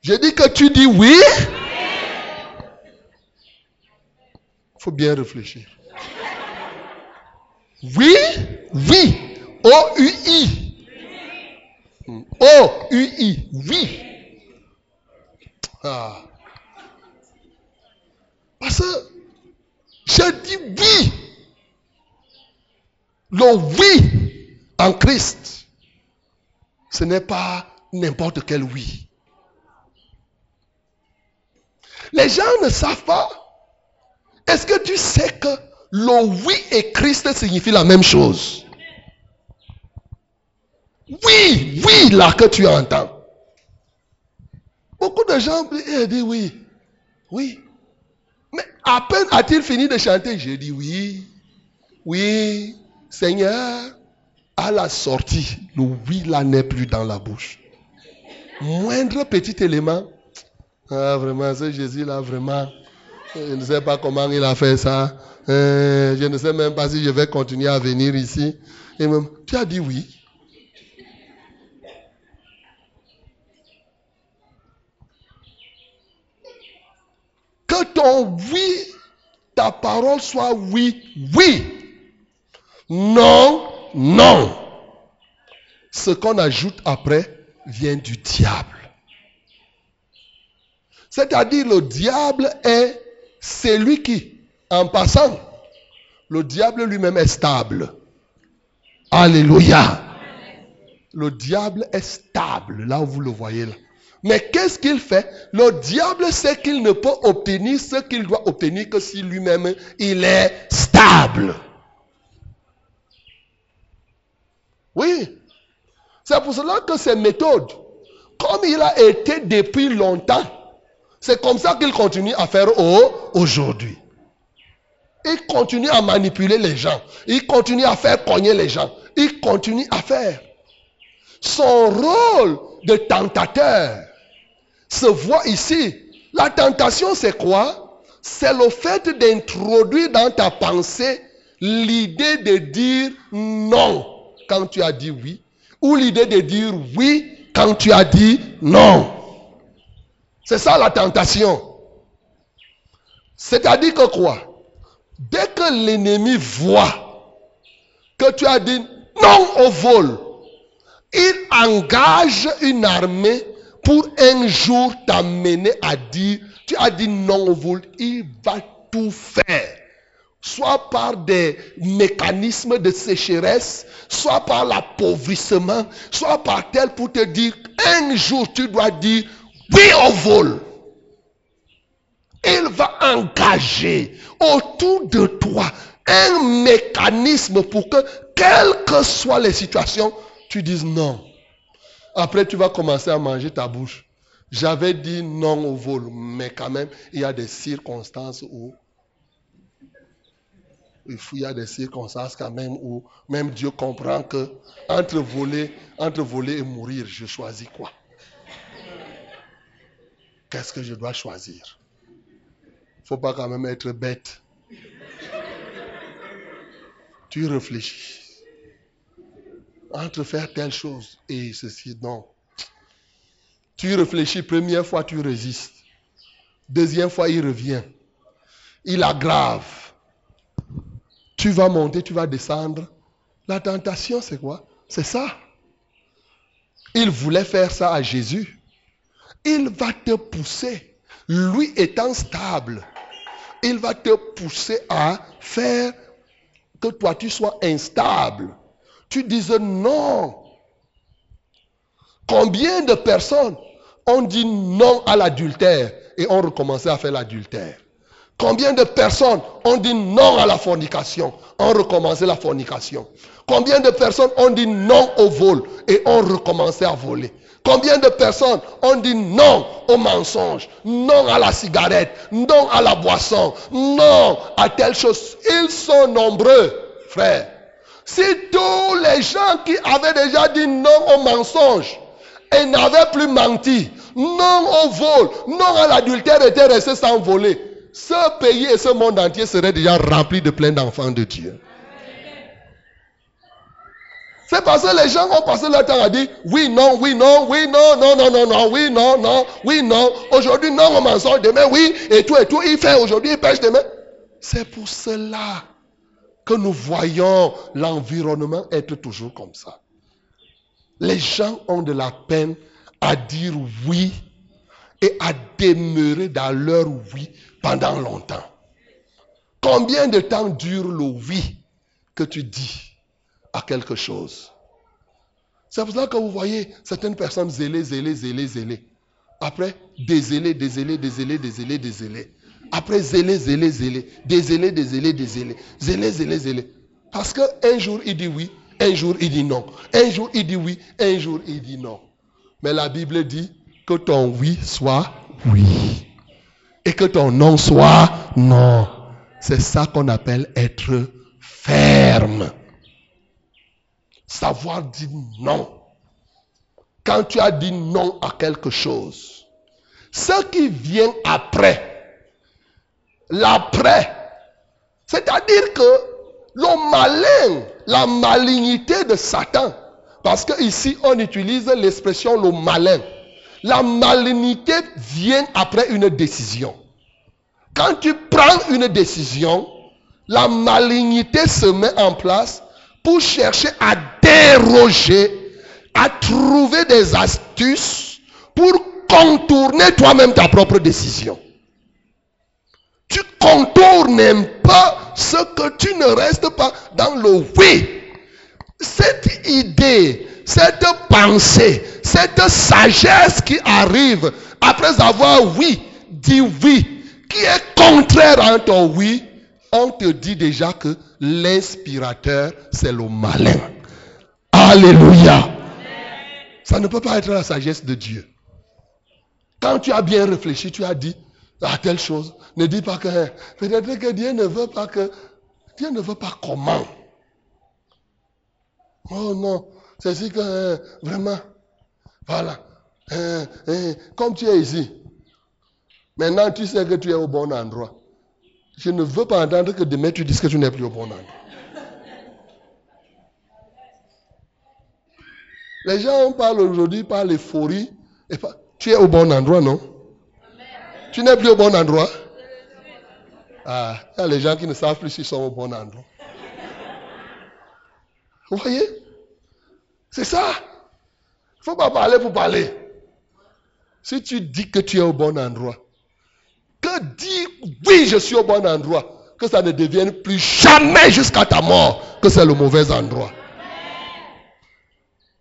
Je dis que tu dis oui Il faut bien réfléchir. Oui, oui. O-U-I. O-U-I. Oui. Ah. Parce que je dis oui. Le oui en Christ, ce n'est pas n'importe quel oui. Les gens ne savent pas. Est-ce que tu sais que le oui et Christ signifient la même chose? Oui, oui, là que tu entends. Beaucoup de gens disent oui, oui. Mais à peine a-t-il fini de chanter, j'ai dit oui, oui, Seigneur, à la sortie, le oui là n'est plus dans la bouche. Moindre petit élément. Ah, vraiment, ce Jésus-là, vraiment. Je ne sais pas comment il a fait ça. Euh, je ne sais même pas si je vais continuer à venir ici. Tu as dit oui. Que ton oui, ta parole soit oui, oui. Non, non. ce qu'on ajoute après vient du diable. C'est-à-dire le diable est celui qui, en passant, le diable lui-même est stable. Alléluia. Le diable est stable, là où vous le voyez là. Mais qu'est-ce qu'il fait? Le diable sait qu'il ne peut obtenir ce qu'il doit obtenir que si lui-même il est stable. Oui. C'est pour cela que ces méthodes, comme il a été depuis longtemps, c'est comme ça qu'il continue à faire aujourd'hui. Il continue à manipuler les gens. Il continue à faire cogner les gens. Il continue à faire. Son rôle de tentateur se voit ici. La tentation, c'est quoi? C'est le fait d'introduire dans ta pensée l'idée de dire non quand tu as dit oui, ou l'idée de dire oui quand tu as dit non. C'est ça la tentation. C'est-à-dire que quoi? Dès que l'ennemi voit que tu as dit non au vol, il engage une armée pour un jour t'amener à dire, tu as dit non au vol, il va tout faire. Soit par des mécanismes de sécheresse, soit par l'appauvrissement, soit par tel pour te dire, un jour tu dois dire oui au vol. Il va engager autour de toi un mécanisme pour que, quelles que soient les situations, tu dises non. Après, tu vas commencer à manger ta bouche. J'avais dit non au vol, mais quand même, il y a des circonstances où il y a des circonstances quand même où même Dieu comprend que entre voler, entre voler et mourir, je choisis quoi? Qu'est-ce que je dois choisir? Il ne faut pas quand même être bête. Tu réfléchis entre faire telle chose et ceci, non. Tu réfléchis, première fois tu résistes. Deuxième fois il revient. Il aggrave. Tu vas monter, tu vas descendre. La tentation, c'est quoi? C'est ça. Il voulait faire ça à Jésus. Il va te pousser. Lui étant stable, il va te pousser à faire que toi tu sois instable tu disais non. Combien de personnes ont dit non à l'adultère et ont recommencé à faire l'adultère? Combien de personnes ont dit non à la fornication, ont recommencé la fornication? Combien de personnes ont dit non au vol et ont recommencé à voler? Combien de personnes ont dit non au mensonge, non à la cigarette, non à la boisson, non à telle chose? Ils sont nombreux, frères. Si tous les gens qui avaient déjà dit non au mensonge et n'avaient plus menti, non au vol, non à l'adultère étaient restés sans voler, ce pays et ce monde entier seraient déjà remplis de plein d'enfants de Dieu. C'est parce que les gens ont passé leur temps à dire oui, non, oui, non, oui, non, non, non, non, non, oui, non, non, oui, non. Aujourd'hui, non au mensonge, demain, oui, et tout, et tout. Il fait aujourd'hui, il pêche demain. C'est pour cela que nous voyons l'environnement être toujours comme ça. Les gens ont de la peine à dire oui et à demeurer dans leur oui pendant longtemps. Combien de temps dure le oui que tu dis à quelque chose? C'est pour cela que vous voyez certaines personnes zélées, zélées, zélées, zélées. Après, dézélées, dézélées, dézélées, dézélées, dézélées. Après, zélé, zélé, zélé. Dézélé, dézélé, dézélé. Zélé, zélé, zélé. Parce qu'un jour, il dit oui, un jour, il dit non. Un jour, il dit oui, un jour, il dit non. Mais la Bible dit que ton oui soit oui. Et que ton non soit non. C'est ça qu'on appelle être ferme. Savoir dire non. Quand tu as dit non à quelque chose, ce qui vient après, l'après. C'est-à-dire que le malin, la malignité de Satan, parce qu'ici on utilise l'expression le malin, la malignité vient après une décision. Quand tu prends une décision, la malignité se met en place pour chercher à déroger à trouver des astuces pour contourner toi-même ta propre décision. Tu contournes un peu ce que tu ne restes pas dans le oui. Cette idée, cette pensée, cette sagesse qui arrive après avoir oui, dit oui, qui est contraire à ton oui, on te dit déjà que l'inspirateur, c'est le malin. Alléluia. Ça ne peut pas être la sagesse de Dieu. Quand tu as bien réfléchi, tu as dit à telle chose. Ne dis pas que peut-être que Dieu ne veut pas que Dieu ne veut pas comment. Oh non, c'est si que hein, vraiment, voilà. Hein, comme tu es ici, maintenant tu sais que tu es au bon endroit. Je ne veux pas entendre que demain tu dises que tu n'es plus au bon endroit. Les gens parlent aujourd'hui par l'euphorie. Tu es au bon endroit, non? Tu n'es plus au bon endroit Ah, il y a les gens qui ne savent plus s'ils sont au bon endroit. Vous voyez? C'est ça. Il ne faut pas parler pour parler. Si tu dis que tu es au bon endroit, que dis oui, je suis au bon endroit, que ça ne devienne plus jamais jusqu'à ta mort que c'est le mauvais endroit.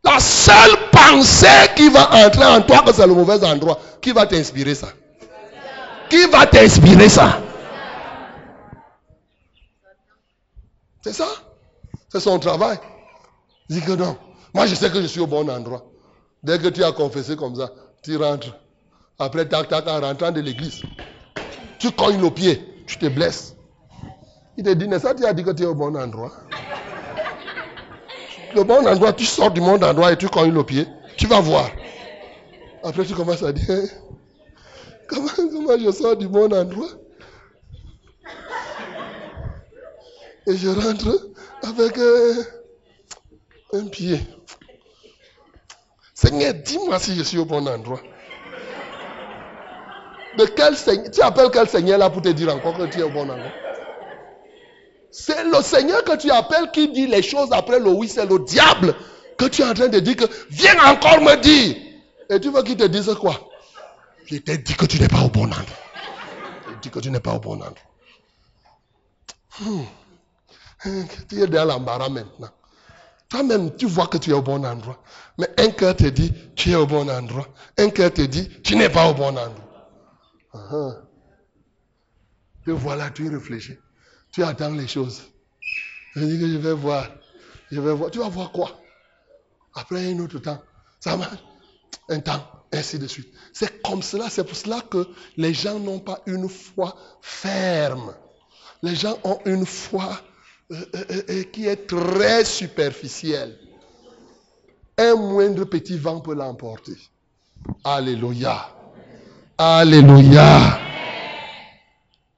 La seule pensée qui va entrer en toi que c'est le mauvais endroit, qui va t'inspirer ça? Qui va t'inspirer ça? C'est ça? C'est son travail. Dis que non. Moi, je sais que je suis au bon endroit. Dès que tu as confessé comme ça, tu rentres. Après, tac, tac, en rentrant de l'église, tu cognes le pied, tu te blesses. Il te dit, n'est-ce pas, tu as dit que tu es au bon endroit le bon endroit, tu sors du bon endroit et tu cognes le pied. Tu vas voir. Après, tu commences à dire, hein, comment, comment je sors du bon endroit Et je rentre avec euh, un pied. Seigneur, dis-moi si je suis au bon endroit. De quel Seigneur Tu appelles quel Seigneur là pour te dire encore que tu es au bon endroit? C'est le Seigneur que tu appelles qui dit les choses après le oui. C'est le diable que tu es en train de dire que viens encore me dire. Et tu veux qu'il te dise quoi? Je t'ai dit que tu n'es pas au bon endroit. Je dit que tu n'es pas au bon endroit. Hmm. Tu es dans l'embarras maintenant. Toi-même, tu vois que tu es au bon endroit. Mais un cœur te dit, tu es au bon endroit. Un cœur te dit, tu n'es pas au bon endroit. Uh Te voilà, tu réfléchis. Tu attends les choses. Je dis que je vais voir. Je vais voir. Tu vas voir quoi? Après un autre temps. Ça marche. Un temps. Ainsi de suite. C'est comme cela. C'est pour cela que les gens n'ont pas une foi ferme. Les gens ont une foi euh, euh, euh, qui est très superficielle. Un moindre petit vent peut l'emporter. Alléluia. Alléluia.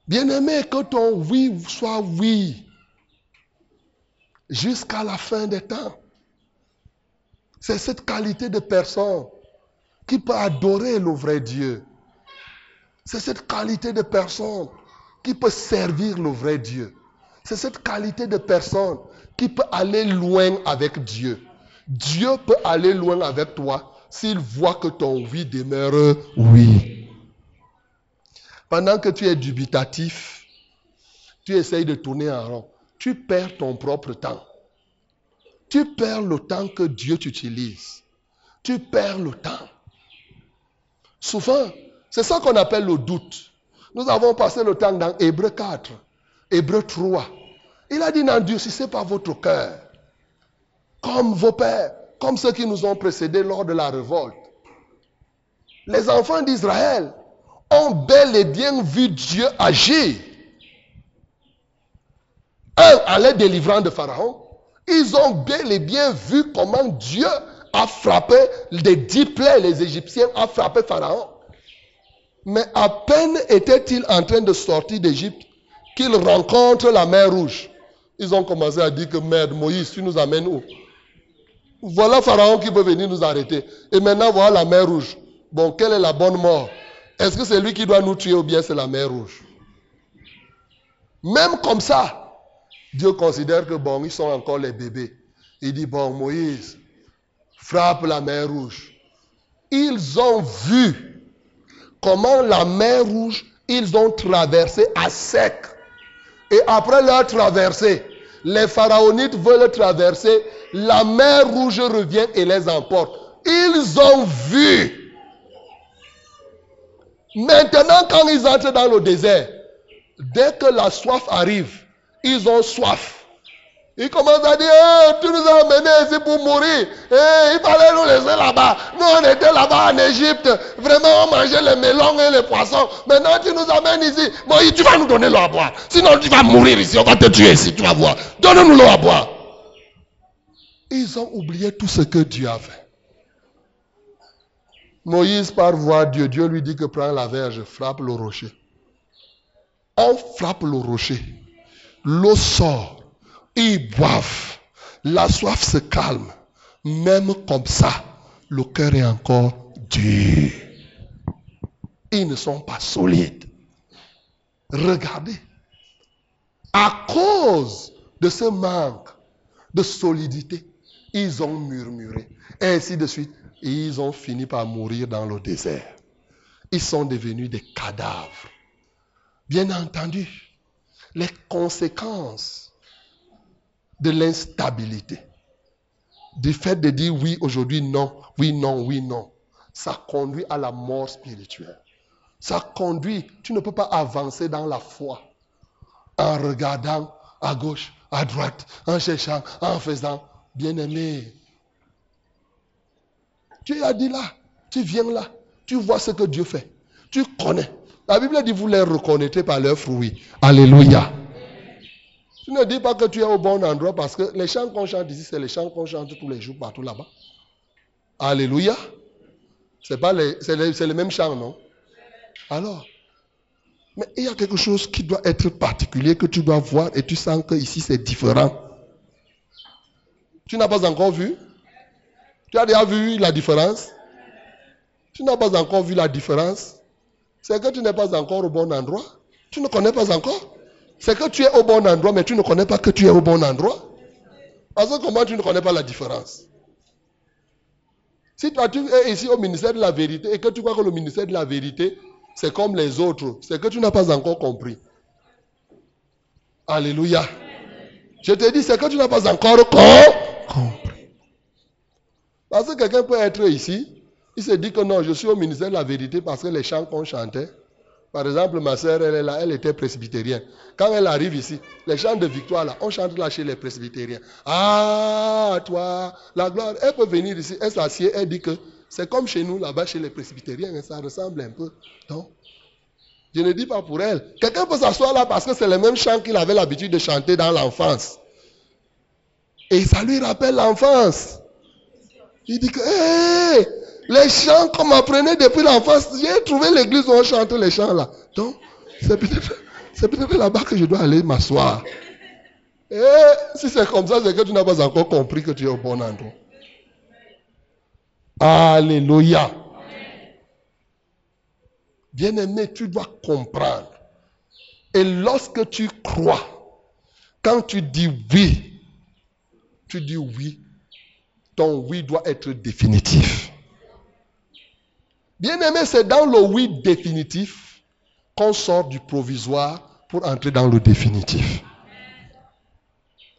Bien-aimé, que ton oui soit oui jusqu'à la fin des temps. C'est cette qualité de personne qui peut adorer le vrai Dieu. C'est cette qualité de personne qui peut servir le vrai Dieu. C'est cette qualité de personne qui peut aller loin avec Dieu. Dieu peut aller loin avec toi s'il voit que ton oui demeure oui. Pendant que tu es dubitatif, tu essayes de tourner en rond. Tu perds ton propre temps. Tu perds le temps que Dieu t'utilise. Tu perds le temps. Souvent, c'est ça qu'on appelle le doute. Nous avons passé le temps dans Hébreu 4, Hébreu 3. Il a dit n'endurcissez pas votre cœur, comme vos pères, comme ceux qui nous ont précédés lors de la révolte. Les enfants d'Israël ont bel et bien vu Dieu agir. Un, en les délivrant de Pharaon, ils ont bel et bien vu comment Dieu a frappé les dix plaies, les Égyptiens, a frappé Pharaon. Mais à peine était-il en train de sortir d'Égypte qu'ils rencontrent la mer rouge. Ils ont commencé à dire que merde, Moïse, tu nous amènes où? Voilà Pharaon qui veut venir nous arrêter. Et maintenant, voilà la mer rouge. Bon, quelle est la bonne mort? Est-ce que c'est lui qui doit nous tuer ou bien c'est la mer rouge? Même comme ça, Dieu considère que bon, ils sont encore les bébés. Il dit, bon, Moïse, frappe la mer rouge. Ils ont vu comment la mer rouge, ils ont traversé à sec. Et après leur traversée, les pharaonites veulent traverser, la mer rouge revient et les emporte. Ils ont vu. Maintenant, quand ils entrent dans le désert, dès que la soif arrive, ils ont soif. Ils commencent à dire, tu nous as amenés ici pour mourir. Eh, il fallait nous laisser là-bas. Nous, on était là-bas en Égypte. Vraiment, on mangeait les mélons et les poissons. Maintenant, tu nous amènes ici. Bon, tu vas nous donner l'eau à boire. Sinon, tu vas mourir ici. On va te tuer ici. Tu vas voir. Donne-nous l'eau à boire. Ils ont oublié tout ce que Dieu a fait. Moïse, par voie Dieu, Dieu lui dit que prends la verge, frappe le rocher. On frappe le rocher. L'eau sort. Ils boivent. La soif se calme. Même comme ça, le cœur est encore dur. Ils ne sont pas solides. Regardez. À cause de ce manque de solidité, ils ont murmuré. Ainsi de suite. Ils ont fini par mourir dans le désert. Ils sont devenus des cadavres. Bien entendu, les conséquences de l'instabilité, du fait de dire oui aujourd'hui, non, oui, non, oui, non, ça conduit à la mort spirituelle. Ça conduit, tu ne peux pas avancer dans la foi en regardant à gauche, à droite, en cherchant, en faisant. Bien-aimé, tu as dit là, tu viens là, tu vois ce que Dieu fait. Tu connais. La Bible dit vous les reconnaîtrez par leurs fruits. Alléluia. Tu ne dis pas que tu es au bon endroit parce que les chants qu'on chante ici, c'est les chants qu'on chante tous les jours partout là-bas. Alléluia. C'est pas les, c'est les, mêmes chants, non? Alors, mais il y a quelque chose qui doit être particulier que tu dois voir et tu sens que ici c'est différent. Tu n'as pas encore vu? Tu as déjà vu la différence? Tu n'as pas encore vu la différence? C'est que tu n'es pas encore au bon endroit? Tu ne connais pas encore? C'est que tu es au bon endroit, mais tu ne connais pas que tu es au bon endroit. Parce que comment tu ne connais pas la différence Si toi tu es ici au ministère de la vérité et que tu crois que le ministère de la vérité, c'est comme les autres, c'est que tu n'as pas encore compris. Alléluia. Je te dis, c'est que tu n'as pas encore compris. Parce que quelqu'un peut être ici, il se dit que non, je suis au ministère de la vérité parce que les chants qu'on chantait, par exemple, ma soeur, elle était presbytérienne. Quand elle arrive ici, les chants de victoire, là, on chante là chez les presbytériens. Ah, toi, la gloire. Elle peut venir ici, elle s'assied, elle dit que c'est comme chez nous, là-bas, chez les presbytériens, ça ressemble un peu. Non Je ne dis pas pour elle. Quelqu'un peut s'asseoir là parce que c'est le même chant qu'il avait l'habitude de chanter dans l'enfance. Et ça lui rappelle l'enfance. Il dit que, les chants qu'on m'apprenait depuis l'enfance, j'ai trouvé l'église où on chante les chants là. Donc, c'est peut-être là-bas que je dois aller m'asseoir. Et si c'est comme ça, c'est que tu n'as pas encore compris que tu es au bon endroit. Alléluia. Bien-aimé, tu dois comprendre. Et lorsque tu crois, quand tu dis oui, tu dis oui ton oui doit être définitif. Bien aimé, c'est dans le oui définitif qu'on sort du provisoire pour entrer dans le définitif.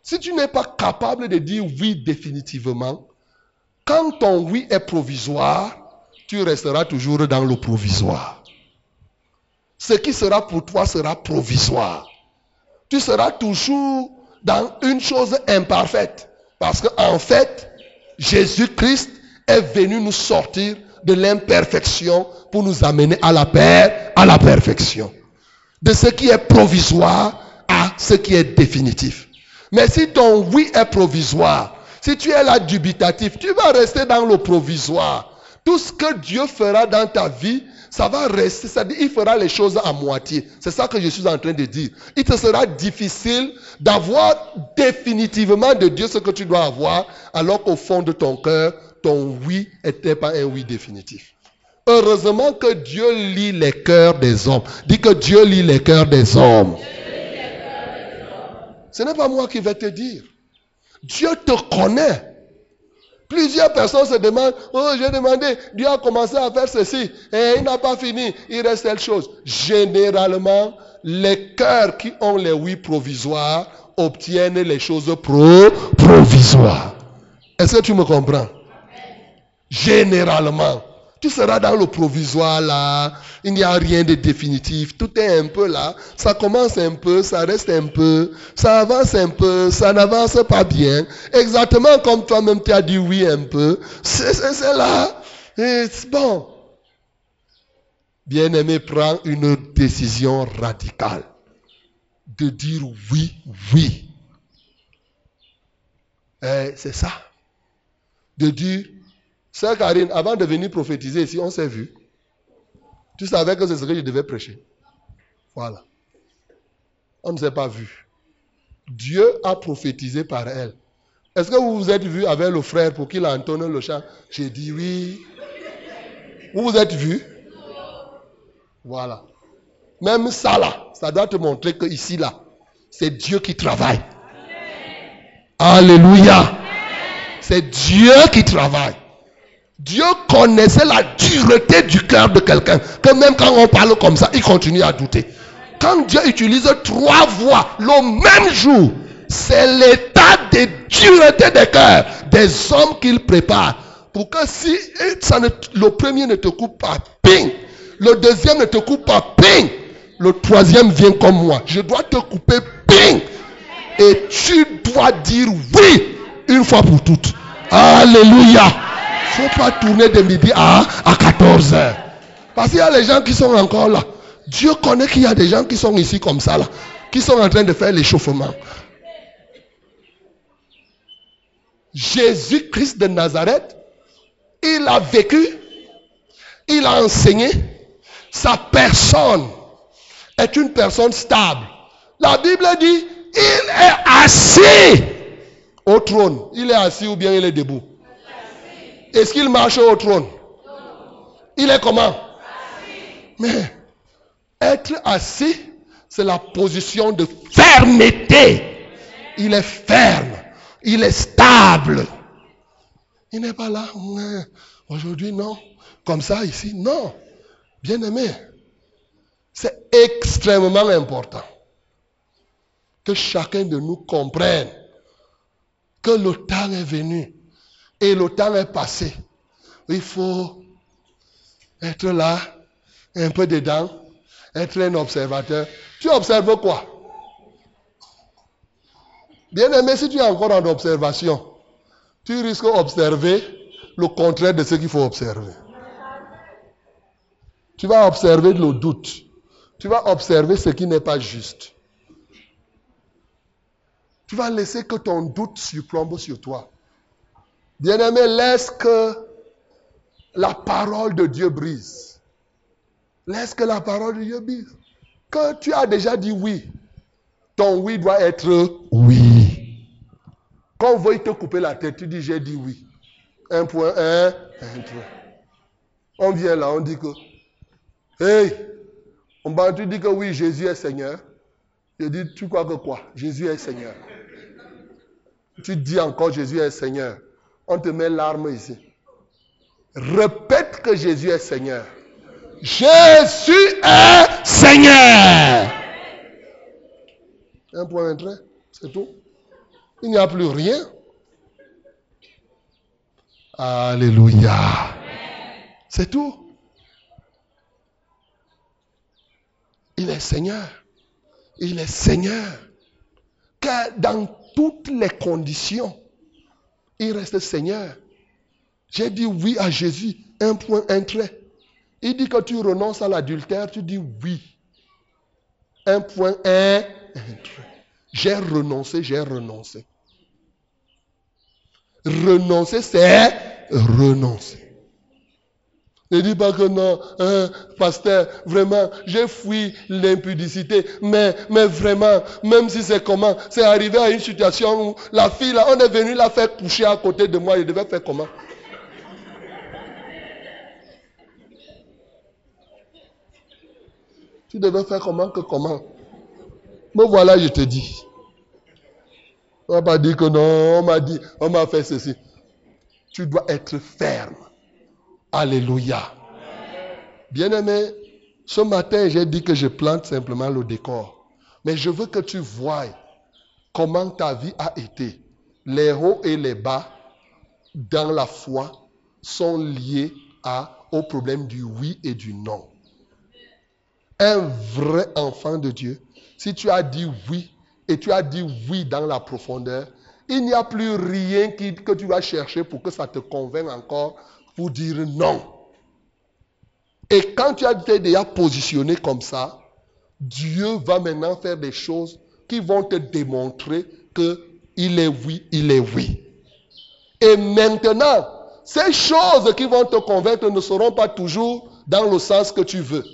Si tu n'es pas capable de dire oui définitivement, quand ton oui est provisoire, tu resteras toujours dans le provisoire. Ce qui sera pour toi sera provisoire. Tu seras toujours dans une chose imparfaite. Parce qu'en en fait, Jésus-Christ est venu nous sortir de l'imperfection pour nous amener à la paix, à la perfection. De ce qui est provisoire à ce qui est définitif. Mais si ton oui est provisoire, si tu es là dubitatif, tu vas rester dans le provisoire. Tout ce que Dieu fera dans ta vie, ça va rester, c'est-à-dire il fera les choses à moitié. C'est ça que je suis en train de dire. Il te sera difficile d'avoir définitivement de Dieu ce que tu dois avoir, alors qu'au fond de ton cœur, ton oui n'était pas un oui définitif. Heureusement que Dieu lit les cœurs des hommes. Dis que Dieu lit les cœurs des hommes. Ce n'est pas moi qui vais te dire. Dieu te connaît. Plusieurs personnes se demandent, oh j'ai demandé, Dieu a commencé à faire ceci et il n'a pas fini, il reste telle chose. Généralement, les cœurs qui ont les oui provisoires obtiennent les choses pro provisoires. Est-ce que tu me comprends? Généralement. Tu seras dans le provisoire là. Il n'y a rien de définitif. Tout est un peu là. Ça commence un peu, ça reste un peu. Ça avance un peu, ça n'avance pas bien. Exactement comme toi-même tu as dit oui un peu. C'est là. C'est bon. Bien-aimé, prends une décision radicale. De dire oui, oui. Eh, c'est ça. De dire Sœur Karine, avant de venir prophétiser ici, on s'est vu. Tu savais que c'est ce que je devais prêcher. Voilà. On ne s'est pas vu. Dieu a prophétisé par elle. Est-ce que vous vous êtes vu avec le frère pour qu'il entonne le chant? J'ai dit oui. Vous vous êtes vu? Voilà. Même ça là, ça doit te montrer que ici là, c'est Dieu qui travaille. Alléluia. C'est Dieu qui travaille. Dieu connaissait la dureté du cœur de quelqu'un. Que même quand on parle comme ça, il continue à douter. Quand Dieu utilise trois voix le même jour, c'est l'état de dureté des cœurs des hommes qu'il prépare. Pour que si ça le premier ne te coupe pas, ping. Le deuxième ne te coupe pas, ping. Le troisième vient comme moi. Je dois te couper, ping. Et tu dois dire oui une fois pour toutes. Alléluia faut pas tourner de midi à, à 14 heures. Parce qu'il y a les gens qui sont encore là. Dieu connaît qu'il y a des gens qui sont ici comme ça, là, qui sont en train de faire l'échauffement. Jésus-Christ de Nazareth, il a vécu, il a enseigné, sa personne est une personne stable. La Bible dit, il est assis au trône. Il est assis ou bien il est debout. Est-ce qu'il marche au trône? Il est comment? Mais être assis, c'est la position de fermeté. Il est ferme. Il est stable. Il n'est pas là. Aujourd'hui, non. Comme ça, ici, non. Bien aimé. C'est extrêmement important que chacun de nous comprenne que le temps est venu et le temps est passé. Il faut être là, un peu dedans, être un observateur. Tu observes quoi? Bien aimé, si tu es encore en observation, tu risques d'observer le contraire de ce qu'il faut observer. Tu vas observer le doute. Tu vas observer ce qui n'est pas juste. Tu vas laisser que ton doute surplombe sur toi. Bien-aimé, laisse que la parole de Dieu brise. Laisse que la parole de Dieu brise. Que tu as déjà dit oui, ton oui doit être oui. Quand on veut te couper la tête, tu dis j'ai dit oui. Un point, un, un point. On vient là, on dit que, hey, on tu dis que oui, Jésus est Seigneur. Je dis, tu crois que quoi? Jésus est Seigneur. Tu dis encore Jésus est Seigneur on te met l'arme ici. Répète que Jésus est Seigneur. Jésus est Seigneur. Un point, trait, c'est tout. Il n'y a plus rien. Alléluia. C'est tout. Il est Seigneur. Il est Seigneur. Car dans toutes les conditions, il reste Seigneur. J'ai dit oui à Jésus, un point, un trait. Il dit que tu renonces à l'adultère, tu dis oui. Un point, un, trait. J'ai renoncé, j'ai renoncé. Renoncer, c'est renoncer. Ne dis pas que non, hein, pasteur, vraiment, j'ai fui l'impudicité, mais, mais vraiment, même si c'est comment, c'est arrivé à une situation où la fille, là, on est venu la faire coucher à côté de moi, je devais faire comment? Tu devais faire comment que comment? Me voilà, je te dis. On va pas dire que non, on m'a dit, on m'a fait ceci. tu dois être ferme. Alléluia. Bien-aimé, ce matin, j'ai dit que je plante simplement le décor. Mais je veux que tu voies comment ta vie a été. Les hauts et les bas dans la foi sont liés à, au problème du oui et du non. Un vrai enfant de Dieu, si tu as dit oui et tu as dit oui dans la profondeur, il n'y a plus rien que tu vas chercher pour que ça te convainque encore pour dire non. Et quand tu as déjà positionné comme ça, Dieu va maintenant faire des choses qui vont te démontrer que il est oui, il est oui. Et maintenant, ces choses qui vont te convaincre ne seront pas toujours dans le sens que tu veux.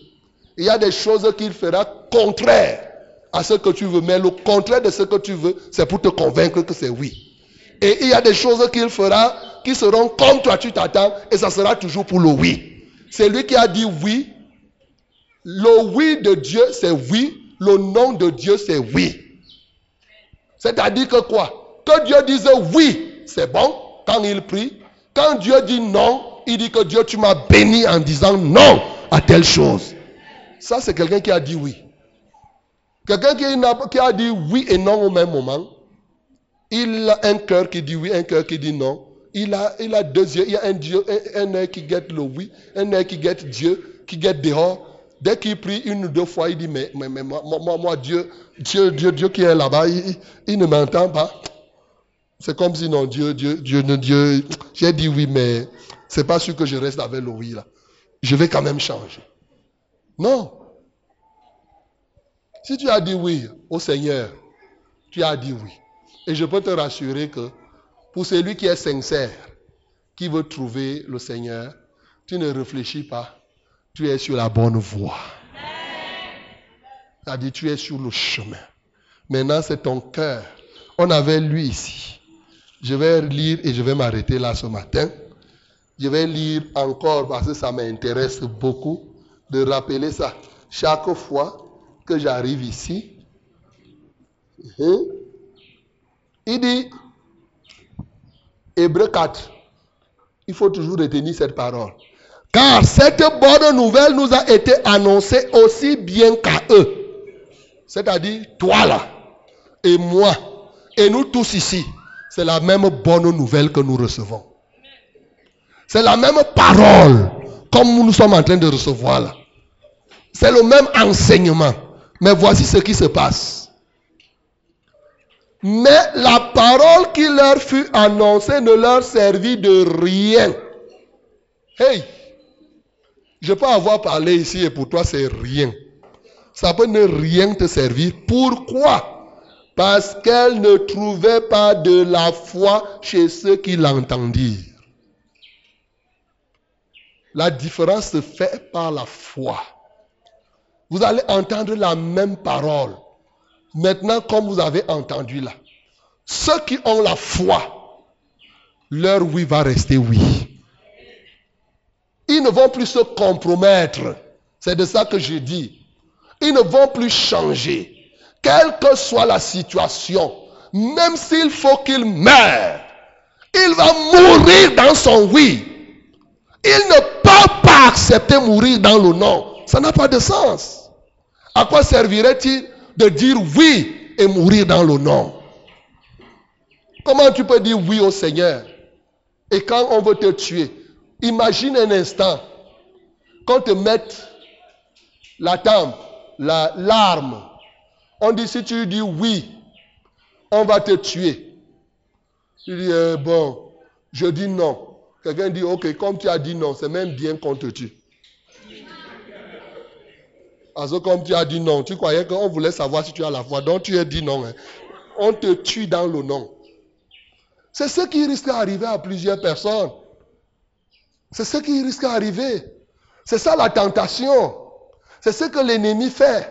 Il y a des choses qu'il fera contraire à ce que tu veux, mais le contraire de ce que tu veux, c'est pour te convaincre que c'est oui. Et il y a des choses qu'il fera qui seront comme toi tu t'attends, et ça sera toujours pour le oui. C'est lui qui a dit oui. Le oui de Dieu, c'est oui. Le non de Dieu, c'est oui. C'est-à-dire que quoi? Que Dieu dise oui, c'est bon quand il prie. Quand Dieu dit non, il dit que Dieu, tu m'as béni en disant non à telle chose. Ça, c'est quelqu'un qui a dit oui. Quelqu'un qui, a dit oui et non au même moment, il a un cœur qui dit oui, un cœur qui dit non. Il a, il a deux yeux. Il y a un Dieu, un, œil qui guette le oui, un œil qui guette Dieu, qui guette dehors. Dès qu'il prie une ou deux fois, il dit, mais, mais, moi, moi, Dieu, Dieu, Dieu, Dieu qui est là-bas, il, ne m'entend pas. C'est comme si non, Dieu, Dieu, Dieu, Dieu, j'ai dit oui, mais c'est pas sûr que je reste avec le oui là. Je vais quand même changer. Non. Si tu as dit oui au Seigneur, tu as dit oui. Et je peux te rassurer que pour celui qui est sincère, qui veut trouver le Seigneur, tu ne réfléchis pas. Tu es sur la bonne voie. C'est-à-dire, tu es sur le chemin. Maintenant, c'est ton cœur. On avait lu ici. Je vais lire et je vais m'arrêter là ce matin. Je vais lire encore parce que ça m'intéresse beaucoup de rappeler ça. Chaque fois que j'arrive ici, hein, il dit, Hébreu 4, il faut toujours retenir cette parole. Car cette bonne nouvelle nous a été annoncée aussi bien qu'à eux. C'est-à-dire, toi là, et moi, et nous tous ici, c'est la même bonne nouvelle que nous recevons. C'est la même parole, comme nous sommes en train de recevoir là. C'est le même enseignement. Mais voici ce qui se passe. Mais la parole qui leur fut annoncée ne leur servit de rien. Hey, je peux avoir parlé ici et pour toi c'est rien. Ça peut ne rien te servir. Pourquoi? Parce qu'elle ne trouvait pas de la foi chez ceux qui l'entendirent. La différence se fait par la foi. Vous allez entendre la même parole. Maintenant, comme vous avez entendu là, ceux qui ont la foi, leur oui va rester oui. Ils ne vont plus se compromettre. C'est de ça que je dis. Ils ne vont plus changer. Quelle que soit la situation, même s'il faut qu'il meure, il va mourir dans son oui. Il ne peut pas accepter mourir dans le non. Ça n'a pas de sens. À quoi servirait-il de dire oui et mourir dans le non Comment tu peux dire oui au Seigneur et quand on veut te tuer? Imagine un instant qu'on te mette la tempe, la larme. On dit si tu dis oui, on va te tuer. Tu dis eh, bon, je dis non. Quelqu'un dit ok, comme tu as dit non, c'est même bien qu'on te tue. Comme tu as dit non, tu croyais qu'on voulait savoir si tu as la foi. Donc tu as dit non. Hein. On te tue dans le non. C'est ce qui risque d'arriver à plusieurs personnes. C'est ce qui risque d'arriver. C'est ça la tentation. C'est ce que l'ennemi fait.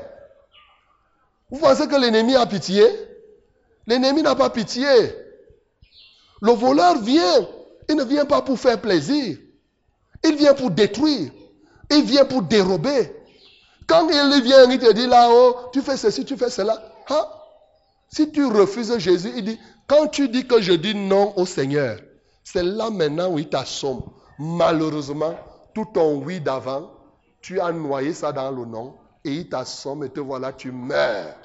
Vous pensez que l'ennemi a pitié? L'ennemi n'a pas pitié. Le voleur vient. Il ne vient pas pour faire plaisir. Il vient pour détruire. Il vient pour dérober. Quand il vient, il te dit là-haut, tu fais ceci, tu fais cela. Si tu refuses Jésus, il dit, quand tu dis que je dis non au Seigneur, C'est là maintenant où il t'assomme. Malheureusement, tout ton oui d'avant, tu as noyé ça dans le nom et il t'assomme et te voilà, tu meurs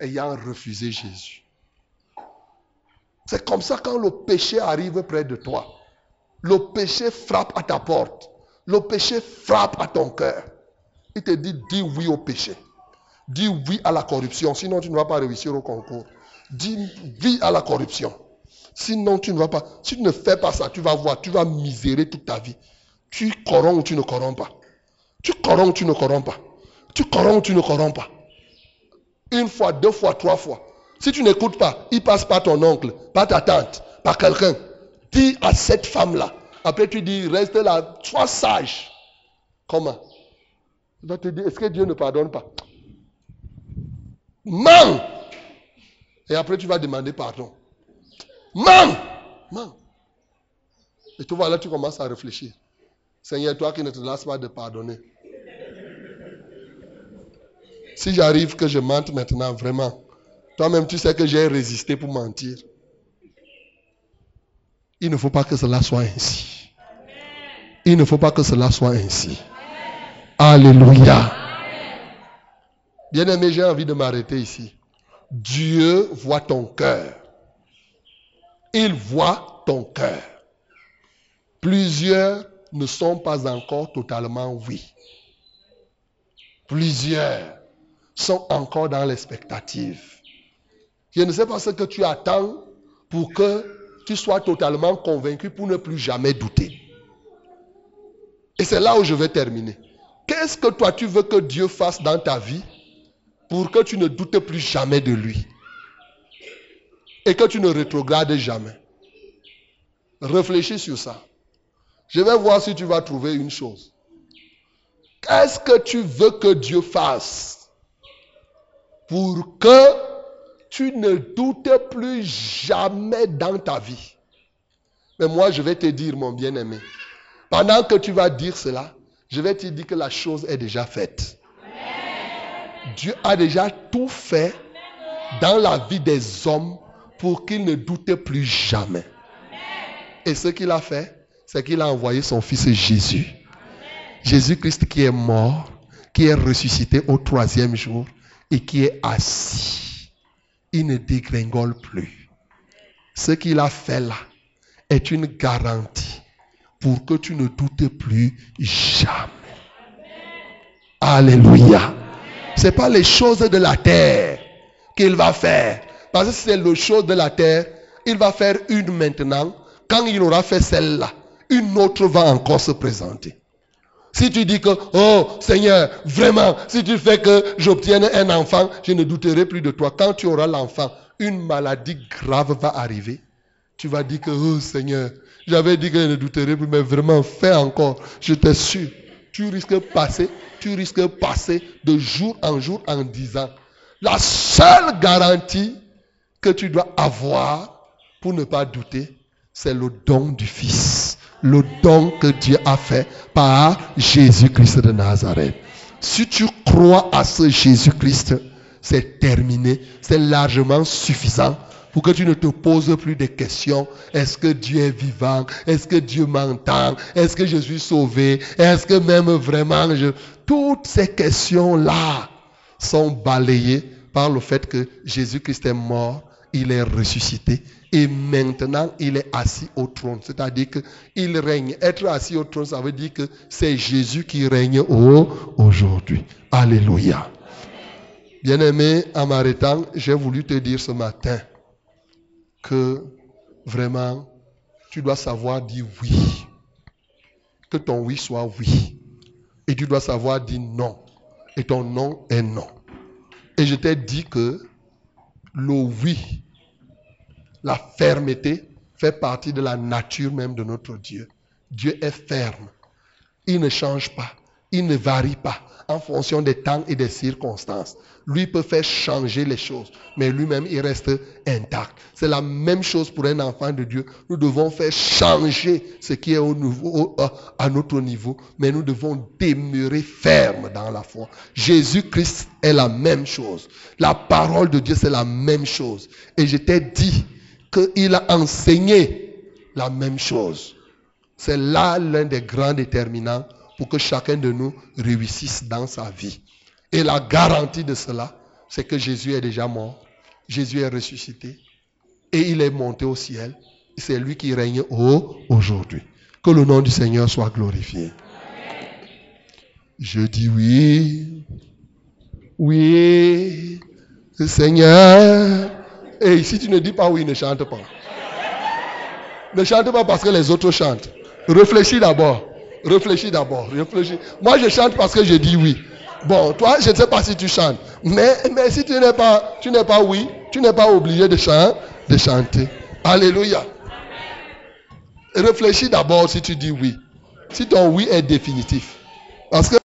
ayant refusé Jésus. C'est comme ça quand le péché arrive près de toi. Le péché frappe à ta porte. Le péché frappe à ton cœur. Il te dit, dis oui au péché. Dis oui à la corruption, sinon tu ne vas pas réussir au concours. Dis oui à la corruption. Sinon tu ne vas pas. Si tu ne fais pas ça, tu vas voir, tu vas misérer toute ta vie. Tu corromps ou tu ne corromps pas. Tu corromps ou tu ne corromps pas. Tu corromps ou tu ne corromps pas. Une fois, deux fois, trois fois. Si tu n'écoutes pas, il passe par ton oncle, par ta tante, par quelqu'un. Dis à cette femme-là. Après tu dis, reste là, sois sage. Comment? Il va te dire, est-ce que Dieu ne pardonne pas? Man Et après tu vas demander pardon. Man Man Et tu vois là, tu commences à réfléchir. Seigneur, toi qui ne te lasses pas de pardonner. Si j'arrive que je mente maintenant, vraiment, toi-même tu sais que j'ai résisté pour mentir. Il ne faut pas que cela soit ainsi. Il ne faut pas que cela soit ainsi. Alléluia. Bien-aimé, j'ai envie de m'arrêter ici. Dieu voit ton cœur. Il voit ton cœur. Plusieurs ne sont pas encore totalement oui. Plusieurs sont encore dans l'expectative. Je ne sais pas ce que tu attends pour que tu sois totalement convaincu pour ne plus jamais douter. Et c'est là où je vais terminer. Qu'est-ce que toi tu veux que Dieu fasse dans ta vie pour que tu ne doutes plus jamais de lui et que tu ne rétrogrades jamais? Réfléchis sur ça. Je vais voir si tu vas trouver une chose. Qu'est-ce que tu veux que Dieu fasse pour que tu ne doutes plus jamais dans ta vie? Mais moi, je vais te dire, mon bien-aimé, pendant que tu vas dire cela, je vais te dire que la chose est déjà faite. Dieu a déjà tout fait dans la vie des hommes pour qu'ils ne doutent plus jamais. Et ce qu'il a fait, c'est qu'il a envoyé son fils Jésus. Jésus-Christ qui est mort, qui est ressuscité au troisième jour et qui est assis. Il ne dégringole plus. Ce qu'il a fait là est une garantie pour que tu ne doutes plus jamais. Alléluia. Ce n'est pas les choses de la terre qu'il va faire. Parce que c'est les choses de la terre, il va faire une maintenant. Quand il aura fait celle-là, une autre va encore se présenter. Si tu dis que, oh Seigneur, vraiment, si tu fais que j'obtienne un enfant, je ne douterai plus de toi. Quand tu auras l'enfant, une maladie grave va arriver. Tu vas dire que, oh Seigneur, j'avais dit que je ne douterai plus, mais vraiment, fais encore. Je t'assure. Tu risques de passer, tu risques de passer de jour en jour en disant, la seule garantie que tu dois avoir pour ne pas douter, c'est le don du Fils le don que Dieu a fait par Jésus-Christ de Nazareth. Si tu crois à ce Jésus-Christ, c'est terminé, c'est largement suffisant pour que tu ne te poses plus de questions. Est-ce que Dieu est vivant? Est-ce que Dieu m'entend? Est-ce que je suis sauvé? Est-ce que même vraiment je... Toutes ces questions-là sont balayées par le fait que Jésus-Christ est mort, il est ressuscité et maintenant, il est assis au trône. C'est-à-dire qu'il règne. Être assis au trône, ça veut dire que c'est Jésus qui règne aujourd'hui. Alléluia. Bien-aimé, en m'arrêtant, j'ai voulu te dire ce matin que vraiment, tu dois savoir dire oui. Que ton oui soit oui. Et tu dois savoir dire non. Et ton non est non. Et je t'ai dit que le oui la fermeté fait partie de la nature même de notre Dieu. Dieu est ferme. Il ne change pas. Il ne varie pas en fonction des temps et des circonstances. Lui peut faire changer les choses, mais lui-même, il reste intact. C'est la même chose pour un enfant de Dieu. Nous devons faire changer ce qui est au niveau, à notre niveau, mais nous devons demeurer fermes dans la foi. Jésus-Christ est la même chose. La parole de Dieu, c'est la même chose. Et je t'ai dit, qu'il a enseigné la même chose. C'est là l'un des grands déterminants pour que chacun de nous réussisse dans sa vie. Et la garantie de cela, c'est que Jésus est déjà mort, Jésus est ressuscité et il est monté au ciel. C'est lui qui règne aujourd'hui. Que le nom du Seigneur soit glorifié. Je dis oui, oui, Seigneur. Et si tu ne dis pas oui, ne chante pas. Ne chante pas parce que les autres chantent. Réfléchis d'abord. Réfléchis d'abord. Réfléchis. Moi, je chante parce que je dis oui. Bon, toi, je ne sais pas si tu chantes. Mais, mais si tu n'es pas, tu n'es pas oui, tu n'es pas obligé de, chanter, de chanter. Alléluia. Réfléchis d'abord si tu dis oui. Si ton oui est définitif. Parce que